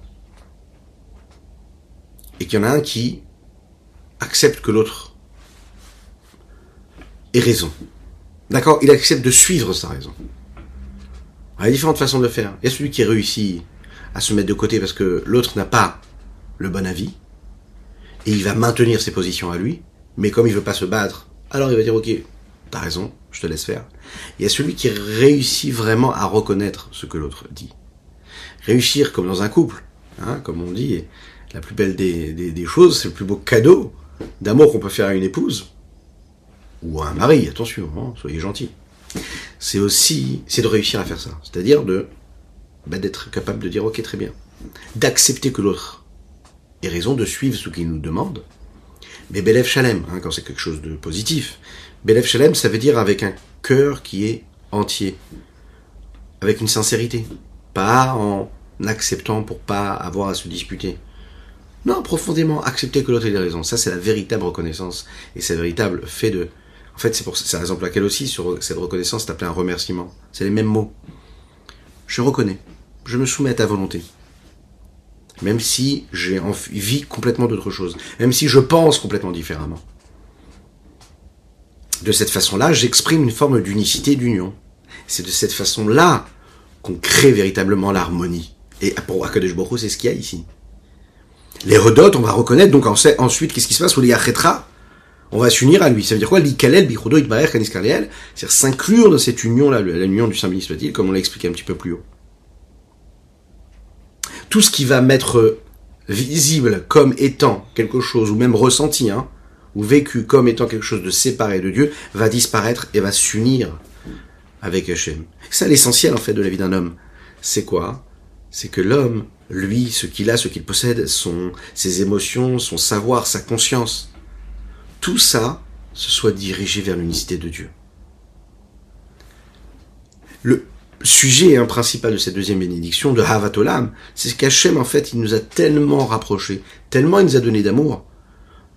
et qu'il y en a un qui accepte que l'autre ait raison, D'accord? Il accepte de suivre sa raison. il y a différentes façons de faire. Il y a celui qui réussit à se mettre de côté parce que l'autre n'a pas le bon avis. Et il va maintenir ses positions à lui. Mais comme il veut pas se battre, alors il va dire, ok, t'as raison, je te laisse faire. Il y a celui qui réussit vraiment à reconnaître ce que l'autre dit. Réussir comme dans un couple, hein, comme on dit, la plus belle des, choses, c'est le plus beau cadeau d'amour qu'on peut faire à une épouse, ou un mari, attention, hein, soyez gentil. C'est aussi, c'est de réussir à faire ça. C'est-à-dire bah, d'être capable de dire, ok, très bien. D'accepter que l'autre ait raison, de suivre ce qu'il nous demande. Mais Belef Shalem, hein, quand c'est quelque chose de positif. Belef Shalem, ça veut dire avec un cœur qui est entier. Avec une sincérité. Pas en acceptant pour pas avoir à se disputer. Non, profondément accepter que l'autre ait raison. Ça, c'est la véritable reconnaissance. Et c'est le véritable fait de, en fait, c'est pour la raison pour laquelle aussi, sur cette reconnaissance, c'est appelé un remerciement. C'est les mêmes mots. Je reconnais. Je me soumets à ta volonté. Même si j'ai envie complètement d'autre chose. Même si je pense complètement différemment. De cette façon-là, j'exprime une forme d'unicité, d'union. C'est de cette façon-là qu'on crée véritablement l'harmonie. Et pour Akadosh Baruch c'est ce qu'il y a ici. Les redotes, on va reconnaître, donc ensuite, qu'est-ce qui se passe Ou les on va s'unir à lui. Ça veut dire quoi? L'ikalel, c'est-à-dire s'inclure dans cette union-là, l'union du Saint béni comme on l'a expliqué un petit peu plus haut. Tout ce qui va mettre visible comme étant quelque chose, ou même ressenti, hein, ou vécu comme étant quelque chose de séparé de Dieu, va disparaître et va s'unir avec Hachem. C'est l'essentiel en fait de la vie d'un homme. C'est quoi? C'est que l'homme, lui, ce qu'il a, ce qu'il possède, son, ses émotions, son savoir, sa conscience, tout ça se soit dirigé vers l'unicité de Dieu. Le sujet hein, principal de cette deuxième bénédiction de Havatolam, c'est qu'Hachem, en fait, il nous a tellement rapprochés, tellement il nous a donné d'amour,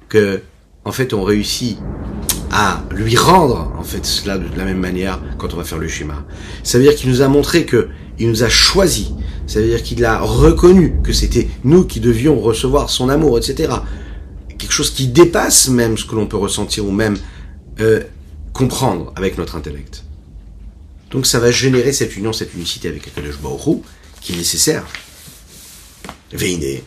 que, en fait, on réussit à lui rendre, en fait, cela de la même manière quand on va faire le schéma. Ça veut dire qu'il nous a montré que il nous a choisi. Ça veut dire qu'il a reconnu que c'était nous qui devions recevoir son amour, etc. Quelque chose qui dépasse même ce que l'on peut ressentir ou même euh, comprendre avec notre intellect. Donc ça va générer cette union, cette unicité avec Akadosh Baruch qui est nécessaire. Veine.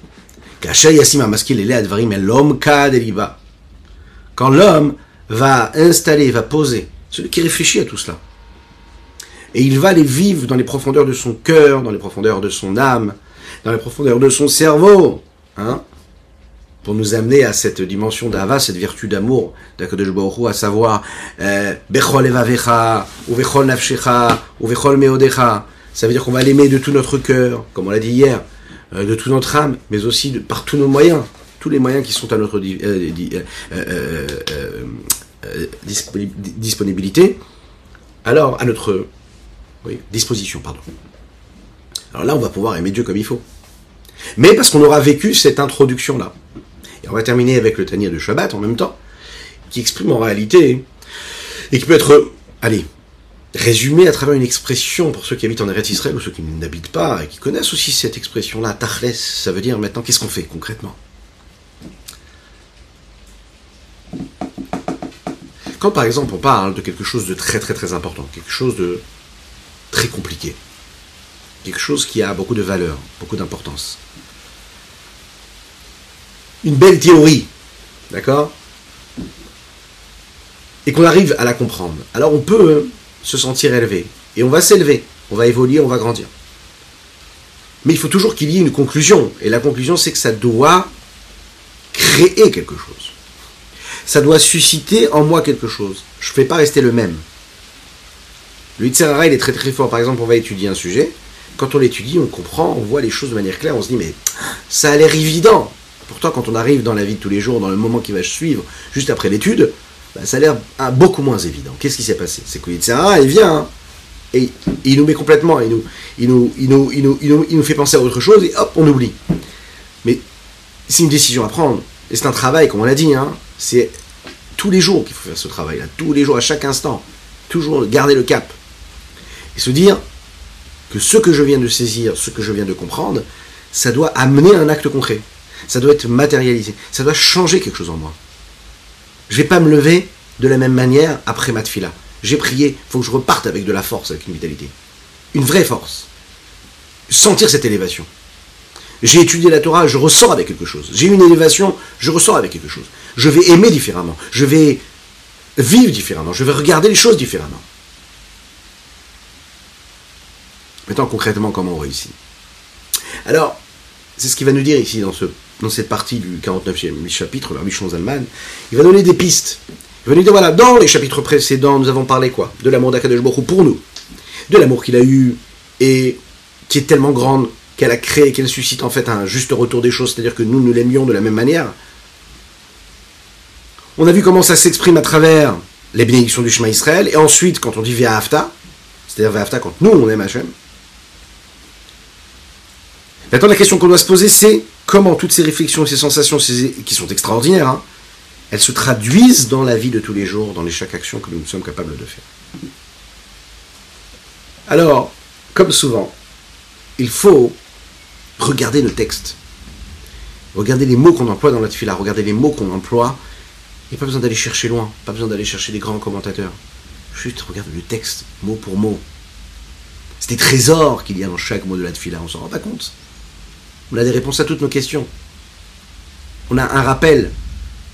Quand l'homme va installer, va poser, celui qui réfléchit à tout cela, et il va les vivre dans les profondeurs de son cœur, dans les profondeurs de son âme, dans les profondeurs de son cerveau, hein, pour nous amener à cette dimension d'Ava, cette vertu d'amour d'Akadosh à savoir euh, Bechol Evavecha, ou Bechol Nafshecha, ou Bechol Meodecha. Ça veut dire qu'on va l'aimer de tout notre cœur, comme on l'a dit hier, euh, de toute notre âme, mais aussi par tous nos moyens, tous les moyens qui sont à notre disponibilité, alors à notre disposition, pardon. Alors là, on va pouvoir aimer Dieu comme il faut. Mais parce qu'on aura vécu cette introduction-là. Et on va terminer avec le Tania de Shabbat en même temps, qui exprime en réalité, et qui peut être, allez, résumé à travers une expression pour ceux qui habitent en Eretz Israël ou ceux qui n'habitent pas et qui connaissent aussi cette expression-là, Tachles, ça veut dire maintenant qu'est-ce qu'on fait concrètement? Quand par exemple on parle de quelque chose de très très très important, quelque chose de très compliqué, quelque chose qui a beaucoup de valeur, beaucoup d'importance, une belle théorie, d'accord Et qu'on arrive à la comprendre. Alors on peut euh, se sentir élevé. Et on va s'élever. On va évoluer, on va grandir. Mais il faut toujours qu'il y ait une conclusion. Et la conclusion, c'est que ça doit créer quelque chose. Ça doit susciter en moi quelque chose. Je ne fais pas rester le même. Le Yitzhara, il est très très fort. Par exemple, on va étudier un sujet. Quand on l'étudie, on comprend, on voit les choses de manière claire. On se dit, mais ça a l'air évident. Pourtant, quand on arrive dans la vie de tous les jours, dans le moment qui va suivre, juste après l'étude, bah, ça a l'air ah, beaucoup moins évident. Qu'est-ce qui s'est passé? C'est que ah, il vient, hein. et il nous met complètement, il nous, il, nous, il, nous, il, nous, il, nous, fait penser à autre chose, et hop, on oublie. Mais c'est une décision à prendre, et c'est un travail, comme on l'a dit, hein. C'est tous les jours qu'il faut faire ce travail-là, tous les jours, à chaque instant, toujours garder le cap, et se dire que ce que je viens de saisir, ce que je viens de comprendre, ça doit amener un acte concret ça doit être matérialisé, ça doit changer quelque chose en moi. Je vais pas me lever de la même manière après ma tfila. J'ai prié, il faut que je reparte avec de la force, avec une vitalité. Une vraie force. Sentir cette élévation. J'ai étudié la Torah, je ressors avec quelque chose. J'ai une élévation, je ressors avec quelque chose. Je vais aimer différemment. Je vais vivre différemment. Je vais regarder les choses différemment. Maintenant, concrètement, comment on réussit? Alors, c'est ce qu'il va nous dire ici dans ce dans cette partie du 49e chapitre, le Michon Zalman, il va donner des pistes. Il va nous dire, voilà, dans les chapitres précédents, nous avons parlé quoi? De l'amour d'Akadosh Baruch pour nous. De l'amour qu'il a eu et qui est tellement grande qu'elle a créé, qu'elle suscite en fait un juste retour des choses, c'est-à-dire que nous, nous l'aimions de la même manière. On a vu comment ça s'exprime à travers les bénédictions du chemin Israël, et ensuite, quand on dit Ve'afta, c'est-à-dire Ve'afta quand nous, on aime Hachem. Maintenant, la question qu'on doit se poser, c'est comment toutes ces réflexions, ces sensations, qui sont extraordinaires, hein, elles se traduisent dans la vie de tous les jours, dans les chaque action que nous sommes capables de faire. Alors, comme souvent, il faut regarder le texte, regarder les mots qu'on emploie dans la tefila, regarder les mots qu'on emploie. Il n'y a pas besoin d'aller chercher loin, pas besoin d'aller chercher des grands commentateurs. Juste regarde le texte, mot pour mot. C'est des trésors qu'il y a dans chaque mot de la tefila, on s'en rend pas compte. On a des réponses à toutes nos questions. On a un rappel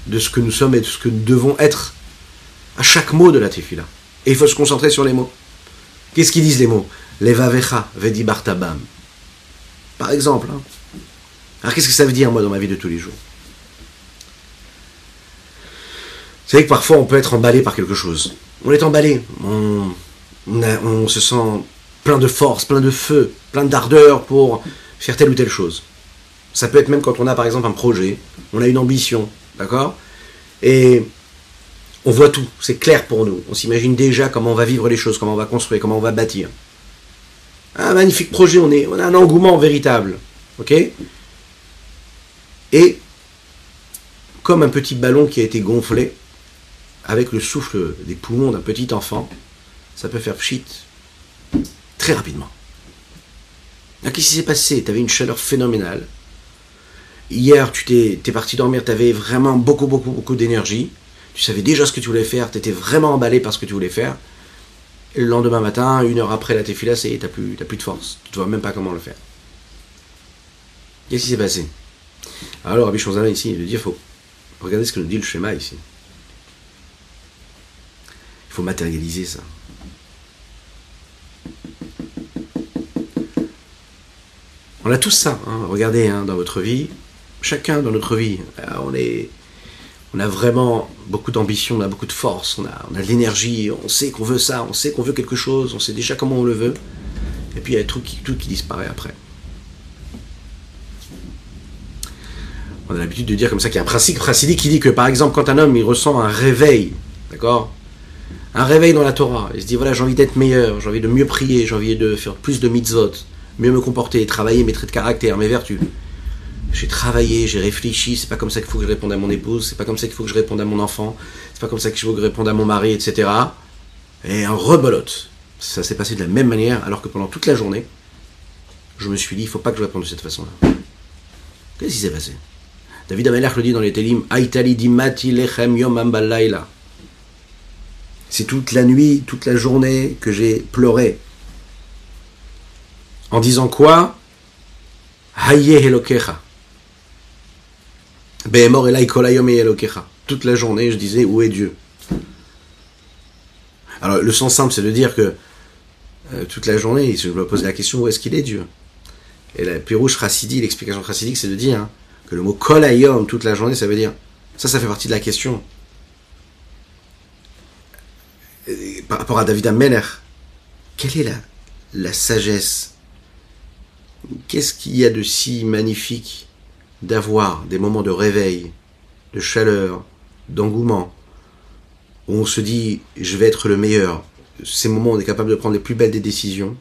de ce que nous sommes et de ce que nous devons être à chaque mot de la tefila. Et il faut se concentrer sur les mots. Qu'est-ce qu'ils disent les mots? Levavecha vedi bartabam. Par exemple, hein. Alors qu'est-ce que ça veut dire, moi, dans ma vie de tous les jours? Vous savez que parfois, on peut être emballé par quelque chose. On est emballé. On, on se sent plein de force, plein de feu, plein d'ardeur pour faire telle ou telle chose. Ça peut être même quand on a par exemple un projet, on a une ambition, d'accord? Et on voit tout, c'est clair pour nous. On s'imagine déjà comment on va vivre les choses, comment on va construire, comment on va bâtir. Un magnifique projet, on, est, a un engouement véritable, ok? Et comme un petit ballon qui a été gonflé, avec le souffle des poumons d'un petit enfant, ça peut faire pchit très rapidement. Qu'est-ce qui s'est passé? Tu avais une chaleur phénoménale. Hier, tu t'es parti dormir, tu avais vraiment beaucoup, beaucoup, beaucoup d'énergie. Tu savais déjà ce que tu voulais faire, tu étais vraiment emballé par ce que tu voulais faire. Le lendemain matin, une heure après la tefila, c'est tu n'as plus, de force. Tu ne vois même pas comment le faire. Qu'est-ce qui s'est passé? Alors, Rabbi Shonzana ici, il dit il faut regarder ce que nous dit le schéma ici. Il faut matérialiser ça. On a tous ça. Hein. Regardez hein, dans votre vie, chacun dans notre vie, euh, on est, on a vraiment beaucoup d'ambition, on a beaucoup de force, on a, de l'énergie, on sait qu'on veut ça, on sait qu'on veut quelque chose, on sait déjà comment on le veut. Et puis il y a tout qui, qui disparaît après. On a l'habitude de dire comme ça qu'il y a un principe qui dit que par exemple quand un homme il ressent un réveil, d'accord? Un réveil dans la Torah, il se dit voilà j'ai envie d'être meilleur, j'ai envie de mieux prier, j'ai envie de faire plus de mitzvot, mieux me comporter, travailler mes traits de caractère, mes vertus. J'ai travaillé, j'ai réfléchi, c'est pas comme ça qu'il faut que je réponde à mon épouse, c'est pas comme ça qu'il faut que je réponde à mon enfant, c'est pas comme ça qu'il faut que je réponde à mon mari, etc. Et un rebolote. Ça s'est passé de la même manière, alors que pendant toute la journée, je me suis dit, il faut pas que je réponde de cette façon-là. Qu'est-ce qui s'est passé? David Ameller le dit dans les Télim, Aitali dimati lechem yom C'est toute la nuit, toute la journée que j'ai pleuré. En disant quoi? Haye Elokecha. Toute la journée, je disais, où est Dieu? Alors, le sens simple, c'est de dire que euh, toute la journée, je me pose la question, où est-ce qu'il est Dieu? Et la Pirouche Chassidi, l'explication chassidique, c'est de dire hein, que le mot kolayom, toute la journée, ça veut dire, ça, ça fait partie de la question. par rapport à David Ameller, quelle est la sagesse? Qu'est-ce qu'il y a de si magnifique d'avoir des moments de réveil, de chaleur, d'engouement, où on se dit je vais être le meilleur. Ces moments on est capable de prendre les plus belles des décisions,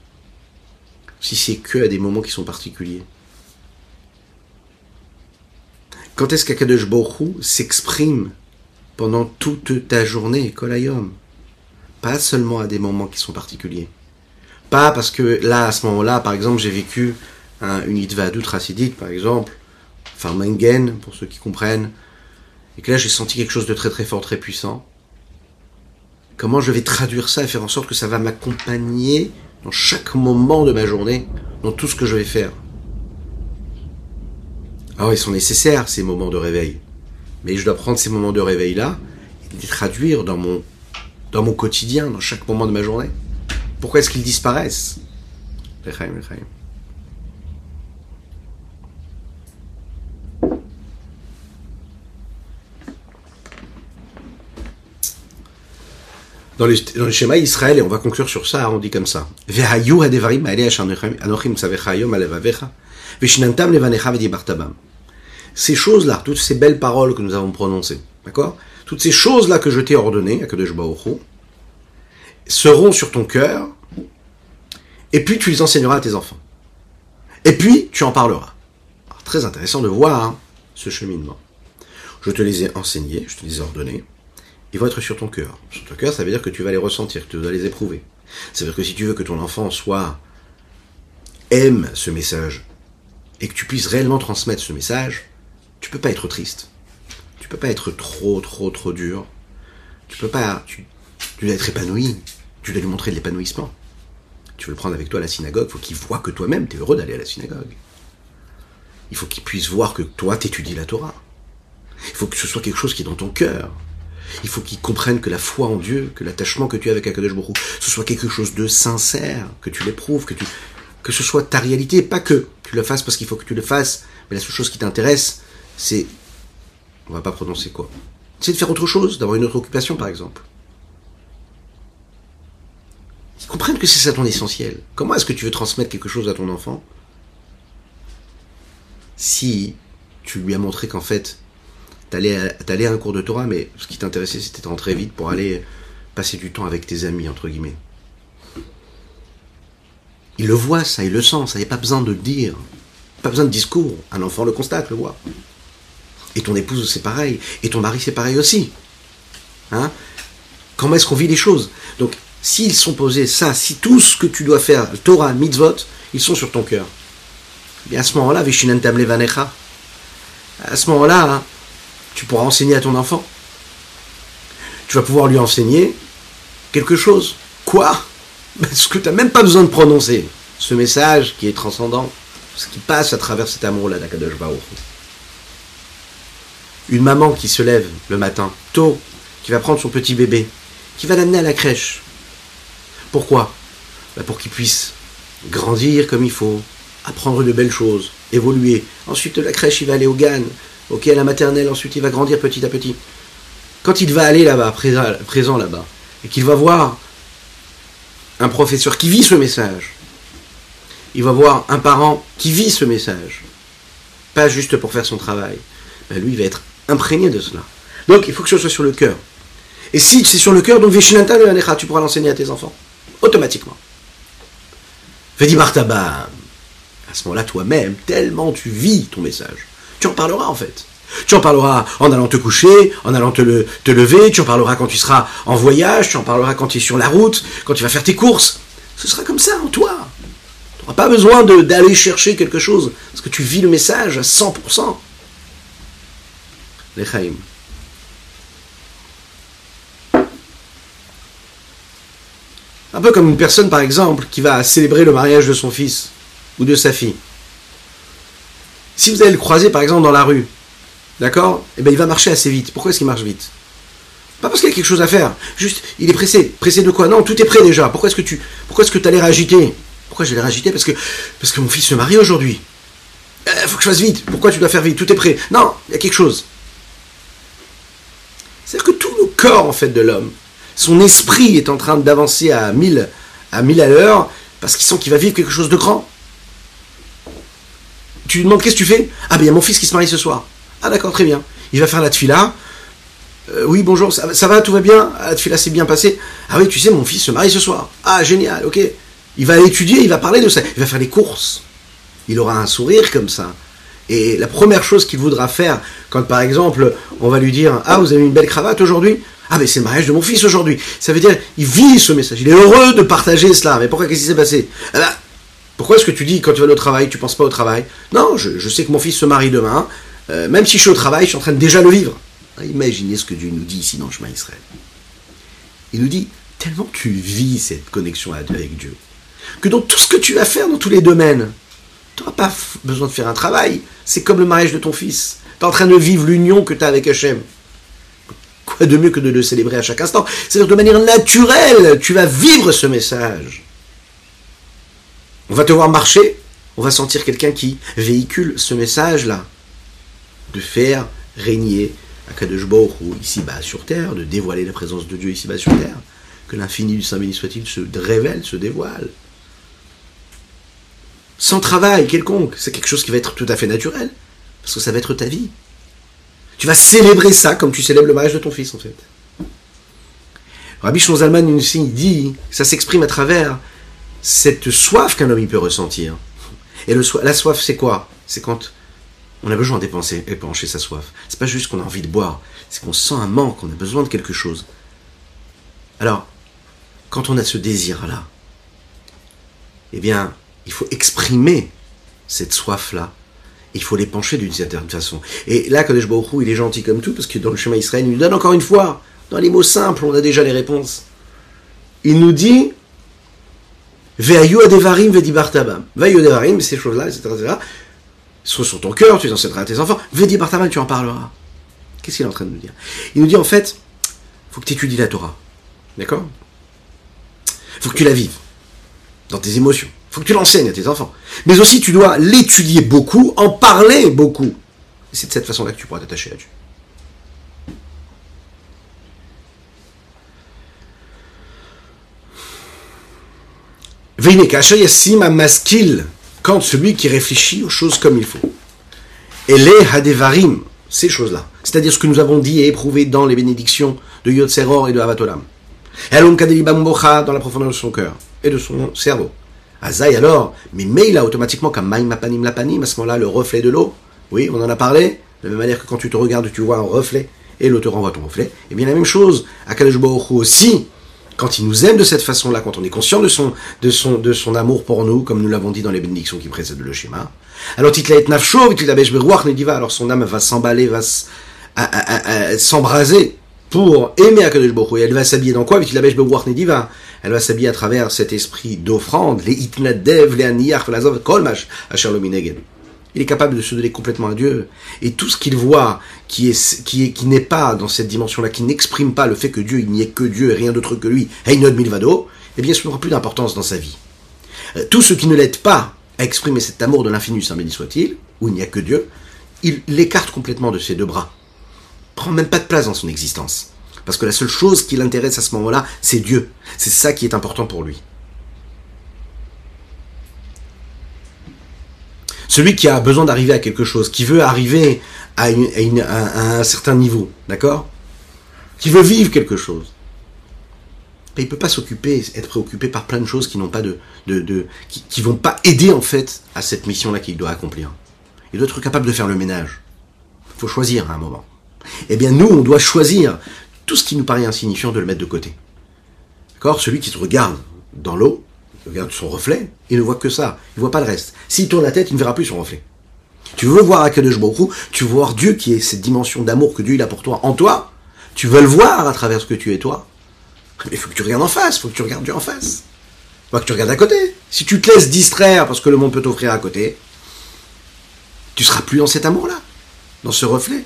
si c'est que à des moments qui sont particuliers. Quand est-ce qu'Akadosh Borou s'exprime pendant toute ta journée, Kolayom? Pas seulement à des moments qui sont particuliers. Pas parce que là, à ce moment-là, par exemple, j'ai vécu un, une Itva Acidite, par exemple, enfin Mengen, pour ceux qui comprennent, et que là j'ai senti quelque chose de très très fort, très puissant. Comment je vais traduire ça et faire en sorte que ça va m'accompagner dans chaque moment de ma journée, dans tout ce que je vais faire? Alors ils sont nécessaires ces moments de réveil, mais je dois prendre ces moments de réveil là et les traduire dans mon dans mon quotidien, dans chaque moment de ma journée. Pourquoi est-ce qu'ils disparaissent? Dans le, schéma Israël, et on va conclure sur ça, on dit comme ça. Ces choses-là, toutes ces belles paroles que nous avons prononcées, d'accord? Toutes ces choses-là que je t'ai ordonnées, seront sur ton cœur, et puis tu les enseigneras à tes enfants. Et puis tu en parleras. très intéressant de voir hein, ce cheminement. Je te les ai enseignés, je te les ai ordonnés, ils vont être sur ton cœur. Sur ton cœur, ça veut dire que tu vas les ressentir, que tu vas les éprouver. Ça veut dire que si tu veux que ton enfant soit aime ce message et que tu puisses réellement transmettre ce message, tu peux pas être triste. Tu peux pas être trop, trop, trop dur. Tu peux pas, tu, dois être épanoui. Tu dois lui montrer de l'épanouissement. Tu veux le prendre avec toi à la synagogue, il faut qu'il voit que toi-même, tu es heureux d'aller à la synagogue. Il faut qu'il puisse voir que toi, t'étudies la Torah. Il faut que ce soit quelque chose qui est dans ton cœur. Il faut qu'ils comprennent que la foi en Dieu, que l'attachement que tu as avec Akadosh Baruch ce soit quelque chose de sincère, que tu l'éprouves, que tu que ce soit ta réalité, pas que tu le fasses parce qu'il faut que tu le fasses, mais la seule chose qui t'intéresse, c'est, on va pas prononcer quoi, c'est de faire autre chose, d'avoir une autre occupation par exemple. Ils comprennent que c'est ça ton essentiel. Comment est-ce que tu veux transmettre quelque chose à ton enfant si tu lui as montré qu'en fait, t'allais allais à un cours de Torah, mais ce qui t'intéressait, c'était de rentrer vite pour aller passer du temps avec tes amis, entre guillemets. Il le voit, ça, il le sent, ça, il n'y pas besoin de le dire. Pas besoin de discours. Un enfant le constate, le voit. Et ton épouse, c'est pareil. Et ton mari, c'est pareil aussi. Hein? Comment est-ce qu'on vit les choses? Donc, s'ils sont posés ça, si tout ce que tu dois faire, Torah, mitzvot, ils sont sur ton cœur, bien à ce moment-là, Vishinantam Levanecha, à ce moment-là, hein, tu pourras enseigner à ton enfant. Tu vas pouvoir lui enseigner quelque chose. Quoi? <laughs> Ce que tu n'as même pas besoin de prononcer. Ce message qui est transcendant, ce qui passe à travers cet amour-là d'Akadosh Baruch. Une maman qui se lève le matin, tôt, qui va prendre son petit bébé, qui va l'amener à la crèche. Pourquoi? Bah, Pour qu'il puisse grandir comme il faut, apprendre de belles choses, évoluer. Ensuite, la crèche, il va aller au GAN, ok, à la maternelle, ensuite il va grandir petit à petit. Quand il va aller là-bas, présent là-bas, et qu'il va voir un professeur qui vit ce message, il va voir un parent qui vit ce message, pas juste pour faire son travail, ben lui il va être imprégné de cela. Donc il faut que ce soit sur le cœur. Et si c'est sur le cœur, donc tu pourras l'enseigner à tes enfants, automatiquement. Fais Martaba, à ce moment-là, toi-même, tellement tu vis ton message, tu en parleras en fait. Tu en parleras en allant te coucher, en allant te, lever, tu en parleras quand tu seras en voyage, tu en parleras quand tu es sur la route, quand tu vas faire tes courses. Ce sera comme ça en toi. Tu n'auras pas besoin d'aller chercher quelque chose, parce que tu vis le message à 100%. Les Un peu comme une personne, par exemple, qui va célébrer le mariage de son fils ou de sa fille. Si vous allez le croiser, par exemple, dans la rue, d'accord Eh bien, il va marcher assez vite. Pourquoi est-ce qu'il marche vite? Pas parce qu'il a quelque chose à faire. Juste, il est pressé. Pressé de quoi? Non, tout est prêt déjà. Pourquoi est-ce que tu, pourquoi est-ce que as l'air agité Pourquoi j'ai l'air agité Parce que, mon fils se marie aujourd'hui. Il euh, faut que je fasse vite. Pourquoi tu dois faire vite? Tout est prêt. Non, il y a quelque chose. C'est-à-dire que tout le corps, en fait, de l'homme, son esprit est en train d'avancer à 1000 à 1000 à l'heure parce qu'il sent qu'il va vivre quelque chose de grand. Tu demandes qu'est-ce que tu fais? Ah ben il y a mon fils qui se marie ce soir. Ah d'accord, très bien. Il va faire la tfila. Euh, oui, bonjour, ça, va, tout va bien? La tfila s'est bien passée. Ah oui, tu sais, mon fils se marie ce soir. Ah, génial, ok. Il va étudier, il va parler de ça. Il va faire les courses. Il aura un sourire comme ça. Et la première chose qu'il voudra faire, quand par exemple, on va lui dire Ah, vous avez une belle cravate aujourd'hui? Ah, mais c'est le mariage de mon fils aujourd'hui. Ça veut dire, il vit ce message. Il est heureux de partager cela. Mais pourquoi Qu'est-ce qui s'est passé? Ah bah, pourquoi est-ce que tu dis quand tu vas au travail, tu penses pas au travail? Non, je, sais que mon fils se marie demain. Euh, même si je suis au travail, je suis en train de déjà le vivre. Imaginez ce que Dieu nous dit ici dans le chemin Israël. Il nous dit, tellement tu vis cette connexion avec Dieu, que dans tout ce que tu vas faire dans tous les domaines, tu n'auras pas besoin de faire un travail. C'est comme le mariage de ton fils. Tu es en train de vivre l'union que tu as avec Hachem. Quoi de mieux que de le célébrer à chaque instant? C'est-à-dire de manière naturelle, tu vas vivre ce message. On va te voir marcher, on va sentir quelqu'un qui véhicule ce message-là, de faire régner Akadosh ou ici-bas sur terre, de dévoiler la présence de Dieu ici-bas sur terre, que l'infini du Saint béni soit-il se révèle, se dévoile. Sans travail quelconque, c'est quelque chose qui va être tout à fait naturel, parce que ça va être ta vie. Tu vas célébrer ça comme tu célèbres le mariage de ton fils, en fait. Rabbi Shonzalman dit, ça s'exprime à travers cette soif qu'un homme peut ressentir. Et le la soif, c'est quoi? C'est quand on a besoin d'épancher, épancher sa soif. C'est pas juste qu'on a envie de boire, c'est qu'on sent un manque, on a besoin de quelque chose. Alors, quand on a ce désir-là, eh bien, il faut exprimer cette soif-là. Il faut l'épancher d'une certaine façon. Et là, Kadesh Baruch il est gentil comme tout, parce que dans le chemin Israël, il nous donne encore une fois, dans les mots simples, on a déjà les réponses. Il nous dit, Ve'ayu ve'dibartabam. Ve'ayu adevarim, ces choses-là, etc., etc., sont sur ton cœur, tu les enseigneras à tes enfants. Ve'dibartabam, tu en parleras. Qu'est-ce qu'il est en train de nous dire? Il nous dit en fait, faut que tu étudies la Torah. D'accord? Faut que tu la vives. Dans tes émotions. faut que tu l'enseignes à tes enfants. Mais aussi, tu dois l'étudier beaucoup, en parler beaucoup. C'est de cette façon-là que tu pourras t'attacher à Dieu. Maskil, quand celui qui réfléchit aux choses comme il faut. Et les hadevarim, ces choses-là. C'est-à-dire ce que nous avons dit et éprouvé dans les bénédictions de Yod Seror et de Avatolam. dans la profondeur de son cœur et de son cerveau. Azaï alors, mais Meila automatiquement comme Maïm Panim Lapanim, à ce moment-là, le reflet de l'eau. Oui, on en a parlé. De la même manière que quand tu te regardes, tu vois un reflet et l'eau te renvoie ton reflet. Et eh bien la même chose, à Kadosh aussi, quand il nous aime de cette façon-là, quand on est conscient de son, de son, de son amour pour nous, comme nous l'avons dit dans les bénédictions qui précèdent le schéma, alors alors son âme va s'emballer, va s'embraser pour aimer Akadosh Baruch elle va s'habiller dans quoi? Elle va s'habiller à travers cet esprit d'offrande, les itnadev, les aniyach, kolmash, Il est capable de se donner complètement à Dieu. Et tout ce qu'il voit, qui est, qui est, qui n'est pas dans cette dimension-là, qui n'exprime pas le fait que Dieu, il n'y ait que Dieu et rien d'autre que lui, Heinod Milvado, eh bien, ce n'aura plus d'importance dans sa vie. Euh, tout ce qui ne l'aide pas à exprimer cet amour de l'infini, saint béni soit-il, où il n'y a que Dieu, il l'écarte complètement de ses deux bras prend même pas de place dans son existence. Parce que la seule chose qui l'intéresse à ce moment-là, c'est Dieu. C'est ça qui est important pour lui. Celui qui a besoin d'arriver à quelque chose, qui veut arriver à, un certain niveau, d'accord? Qui veut vivre quelque chose. il ne peut pas s'occuper, être préoccupé par plein de choses qui n'ont pas de, qui, vont pas aider en fait à cette mission-là qu'il doit accomplir. Il doit être capable de faire le ménage. Il faut choisir à un moment eh bien nous, on doit choisir tout ce qui nous paraît insignifiant de le mettre de côté. D'accord? Celui qui se regarde dans l'eau, regarde son reflet, il ne voit que ça, il ne voit pas le reste. S'il tourne la tête, il ne verra plus son reflet. Tu veux voir Akadosh Baruch tu veux voir Dieu qui est cette dimension d'amour que Dieu a pour toi en toi, tu veux le voir à travers ce que tu es toi. Mais il faut que tu regardes en face, il faut que tu regardes Dieu en face. Faut que tu regardes à côté. Si tu te laisses distraire parce que le monde peut t'offrir à côté, tu seras plus dans cet amour-là, dans ce reflet.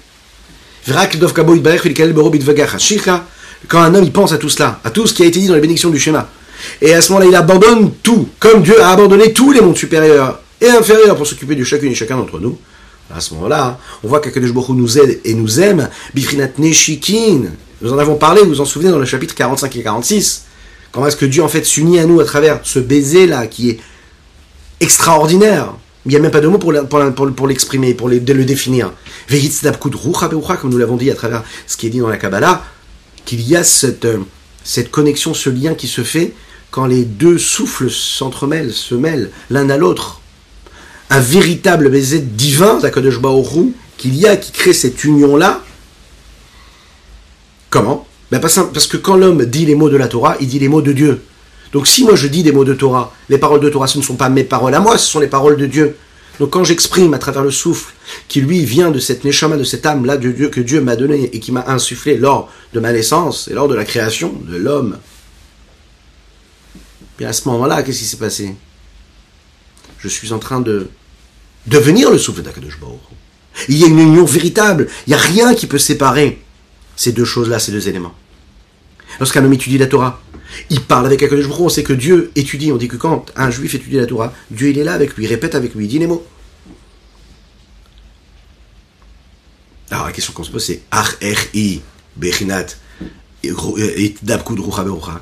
Quand un homme il pense à tout cela, à tout ce qui a été dit dans les bénédictions du schéma, et à ce moment-là il abandonne tout, comme Dieu a abandonné tous les mondes supérieurs et inférieurs pour s'occuper de chacune et chacun d'entre nous, à ce moment-là, on voit qu'Akadosh Baruch nous aide et nous aime, Bifrinat Neshikin, nous en avons parlé, vous vous en souvenez dans le chapitre 45 et 46, comment est-ce que Dieu en fait s'unit à nous à travers ce baiser-là qui est extraordinaire, il n'y a même pas de mots pour, l'exprimer, pour le définir. Comme nous l'avons dit à travers ce qui est dit dans la Kabbalah, qu'il y a cette, euh, cette connexion, ce lien qui se fait quand les deux souffles s'entremêlent, se mêlent l'un à l'autre. Un véritable baiser divin d'Akadosh qu'il y a, qui crée cette union-là. Comment? Ben Parce que quand l'homme dit les mots de la Torah, il dit les mots de Dieu. Donc si moi je dis des mots de Torah, les paroles de Torah, ce ne sont pas mes paroles à moi, ce sont les paroles de Dieu. Donc quand j'exprime à travers le souffle, qui lui vient de cette neshama, de cette âme-là de Dieu que Dieu m'a donné et qui m'a insufflé lors de ma naissance et lors de la création de l'homme, à ce moment-là, qu'est-ce qui s'est passé? Je suis en train de devenir le souffle d'Akadosh. Il y a une union véritable, il n'y a rien qui peut séparer ces deux choses-là, ces deux éléments. Lorsqu'un homme étudie la Torah, il parle avec Akadosh Baruch on sait que Dieu étudie, on dit que quand un juif étudie la Torah, Dieu est là avec lui, il répète avec lui, il dit les mots. Alors la question qu'on se pose c'est i Bechinat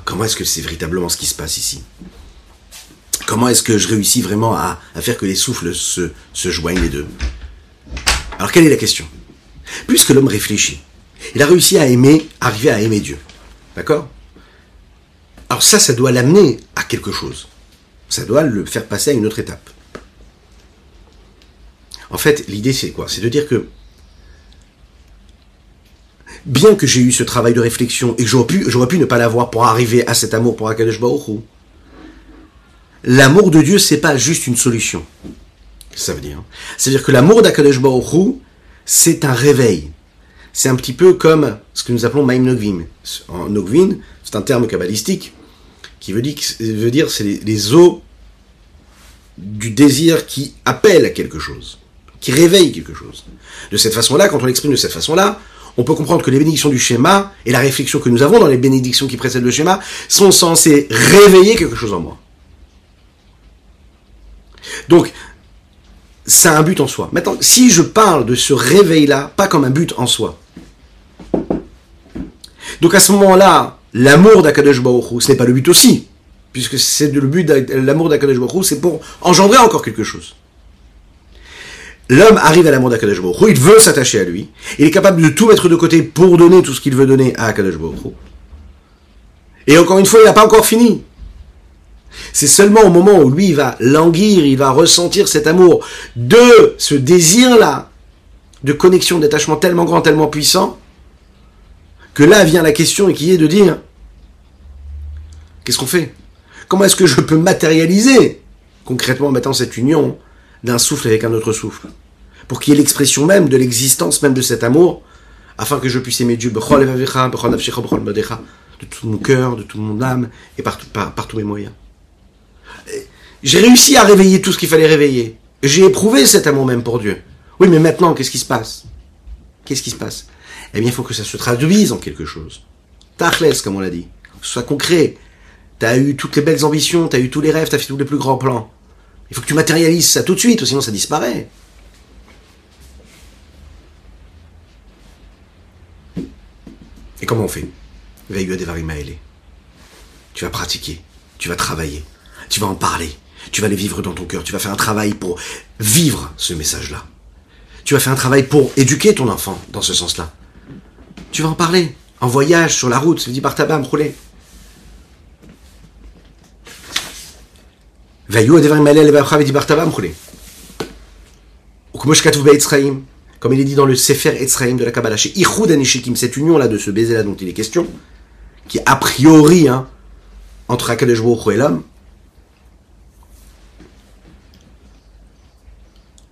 Comment est-ce que c'est véritablement ce qui se passe ici? Comment est-ce que je réussis vraiment à, faire que les souffles se, se joignent les deux? Alors quelle est la question? Puisque l'homme réfléchit, il a réussi à aimer, arriver à aimer Dieu. D'accord? Alors ça, ça doit l'amener à quelque chose. Ça doit le faire passer à une autre étape. En fait, l'idée c'est quoi? C'est de dire que bien que j'ai eu ce travail de réflexion et que j'aurais pu, ne pas l'avoir pour arriver à cet amour pour Akadosh Baruch l'amour de Dieu c'est pas juste une solution. Ça veut dire. C'est-à-dire que l'amour d'Akadosh Baruch c'est un réveil. C'est un petit peu comme ce que nous appelons Maim Nogvin. En Nogvin, c'est un terme kabbalistique qui veut dire, veut dire c'est les, eaux du désir qui appellent à quelque chose, qui réveillent quelque chose. De cette façon-là, quand on l'exprime de cette façon-là, on peut comprendre que les bénédictions du schéma et la réflexion que nous avons dans les bénédictions qui précèdent le schéma sont censées réveiller quelque chose en moi. Donc, c'est un but en soi. Maintenant, si je parle de ce réveil-là, pas comme un but en soi. Donc à ce moment-là, l'amour d'Akadosh Baruch ce n'est pas le but aussi, puisque c'est le but l'amour d'Akadosh Baruch c'est pour engendrer encore quelque chose. L'homme arrive à l'amour d'Akadosh il veut s'attacher à lui, il est capable de tout mettre de côté pour donner tout ce qu'il veut donner à Akadosh. Et encore une fois, il n'a pas encore fini. C'est seulement au moment où lui va languir, il va ressentir cet amour de ce désir-là, de connexion, d'attachement tellement grand, tellement puissant, que là vient la question et qui est de dire, qu'est-ce qu'on fait? Comment est-ce que je peux matérialiser concrètement maintenant cette union d'un souffle avec un autre souffle? Pour qu'il y ait l'expression même de l'existence même de cet amour, afin que je puisse aimer Dieu de tout mon cœur, de toute mon âme et par, tous mes moyens. J'ai réussi à réveiller tout ce qu'il fallait réveiller. J'ai éprouvé cet amour même pour Dieu. Oui, mais maintenant, qu'est-ce qui se passe? Qu'est-ce qui se passe? Eh bien, il faut que ça se traduise en quelque chose. Tachles, comme on l'a dit. Que ce soit concret. Tu as eu toutes les belles ambitions, tu as eu tous les rêves, tu as fait tous les plus grands plans. Il faut que tu matérialises ça tout de suite, sinon ça disparaît. Et comment on fait? Tu vas pratiquer, tu vas travailler, tu vas en parler, tu vas les vivre dans ton cœur, tu vas faire un travail pour vivre ce message-là. Tu vas faire un travail pour éduquer ton enfant dans ce sens-là. Tu vas en parler, en voyage, sur la route, dis par tabac, rouler. Comme il est dit dans le Sefer Etzraim de la Kabbalah, chez Ichud cette union-là de ce baiser-là dont il est question, qui a priori, hein, entre Akadosh et l'homme,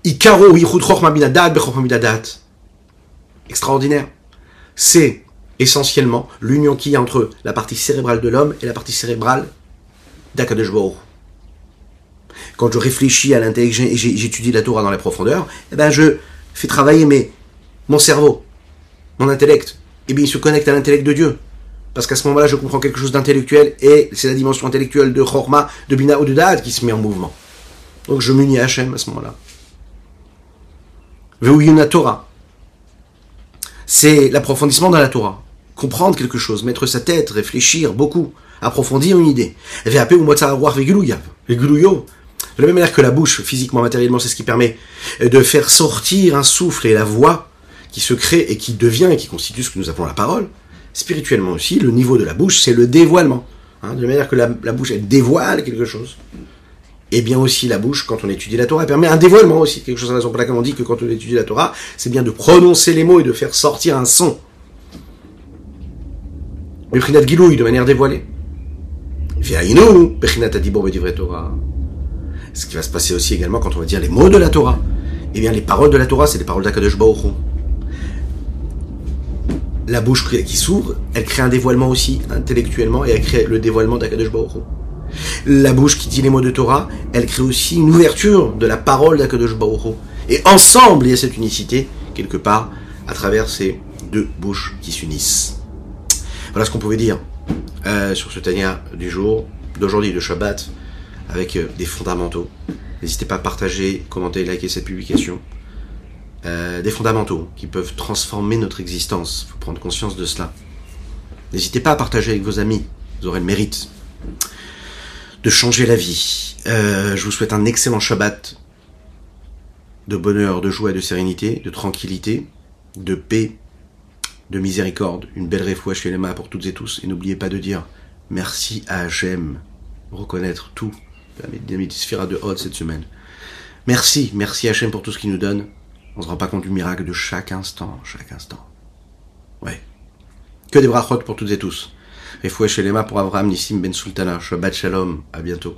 Ikaro Extraordinaire. C'est essentiellement l'union qu'il y a entre la partie cérébrale de l'homme et la partie cérébrale d'Akadosh Quand je réfléchis à l'intelligence et j'étudie la Torah dans les profondeurs, eh ben je fais travailler mes, mon cerveau, mon intellect. Et eh bien il se connecte à l'intellect de Dieu. Parce qu'à ce moment-là, je comprends quelque chose d'intellectuel et c'est la dimension intellectuelle de Chorma, de Bina ou de Dad qui se met en mouvement. Donc je m'unis à Hachem à ce moment-là. Torah. C'est l'approfondissement dans la Torah. Comprendre quelque chose, mettre sa tête, réfléchir beaucoup, approfondir une idée. De la même manière que la bouche, physiquement, matériellement, c'est ce qui permet de faire sortir un souffle et la voix qui se crée et qui devient et qui constitue ce que nous appelons la parole. Spirituellement aussi, le niveau de la bouche, c'est le dévoilement. Hein, de la manière que la, la bouche, elle dévoile quelque chose et bien aussi la bouche, quand on étudie la Torah, elle permet un dévoilement aussi. Quelque chose à raison pour laquelle on dit que quand on étudie la Torah, c'est bien de prononcer les mots et de faire sortir un son. Bechinat Gilouï, de manière dévoilée. Torah. Ce qui va se passer aussi également quand on va dire les mots de la Torah. Eh bien, les paroles de la Torah, c'est les paroles d'Akadosh Baruch La bouche qui s'ouvre, elle crée un dévoilement aussi intellectuellement et elle crée le dévoilement d'Akadosh Baruch la bouche qui dit les mots de Torah, elle crée aussi une ouverture de la parole d'Akadosh Baruch Et ensemble, il y a cette unicité, quelque part, à travers ces deux bouches qui s'unissent. Voilà ce qu'on pouvait dire euh, sur ce Tania du jour, d'aujourd'hui, de Shabbat, avec euh, des fondamentaux. N'hésitez pas à partager, commenter, liker cette publication. Euh, des fondamentaux qui peuvent transformer notre existence. Il faut prendre conscience de cela. N'hésitez pas à partager avec vos amis. Vous aurez le mérite de changer la vie. Euh, je vous souhaite un excellent Shabbat de bonheur, de joie, de sérénité, de tranquillité, de paix, de miséricorde, une belle réfoua chez les mains pour toutes et tous. Et n'oubliez pas de dire merci à Hachem, reconnaître tout, la de Hod cette semaine. Merci, merci Hachem pour tout ce qu'il nous donne. On se rend pas compte du miracle de chaque instant, chaque instant. Ouais. Que des brachot pour toutes et tous. Refoué chez Lema pour Abraham Nissim Ben Sultana. Shabbat Shalom. À bientôt.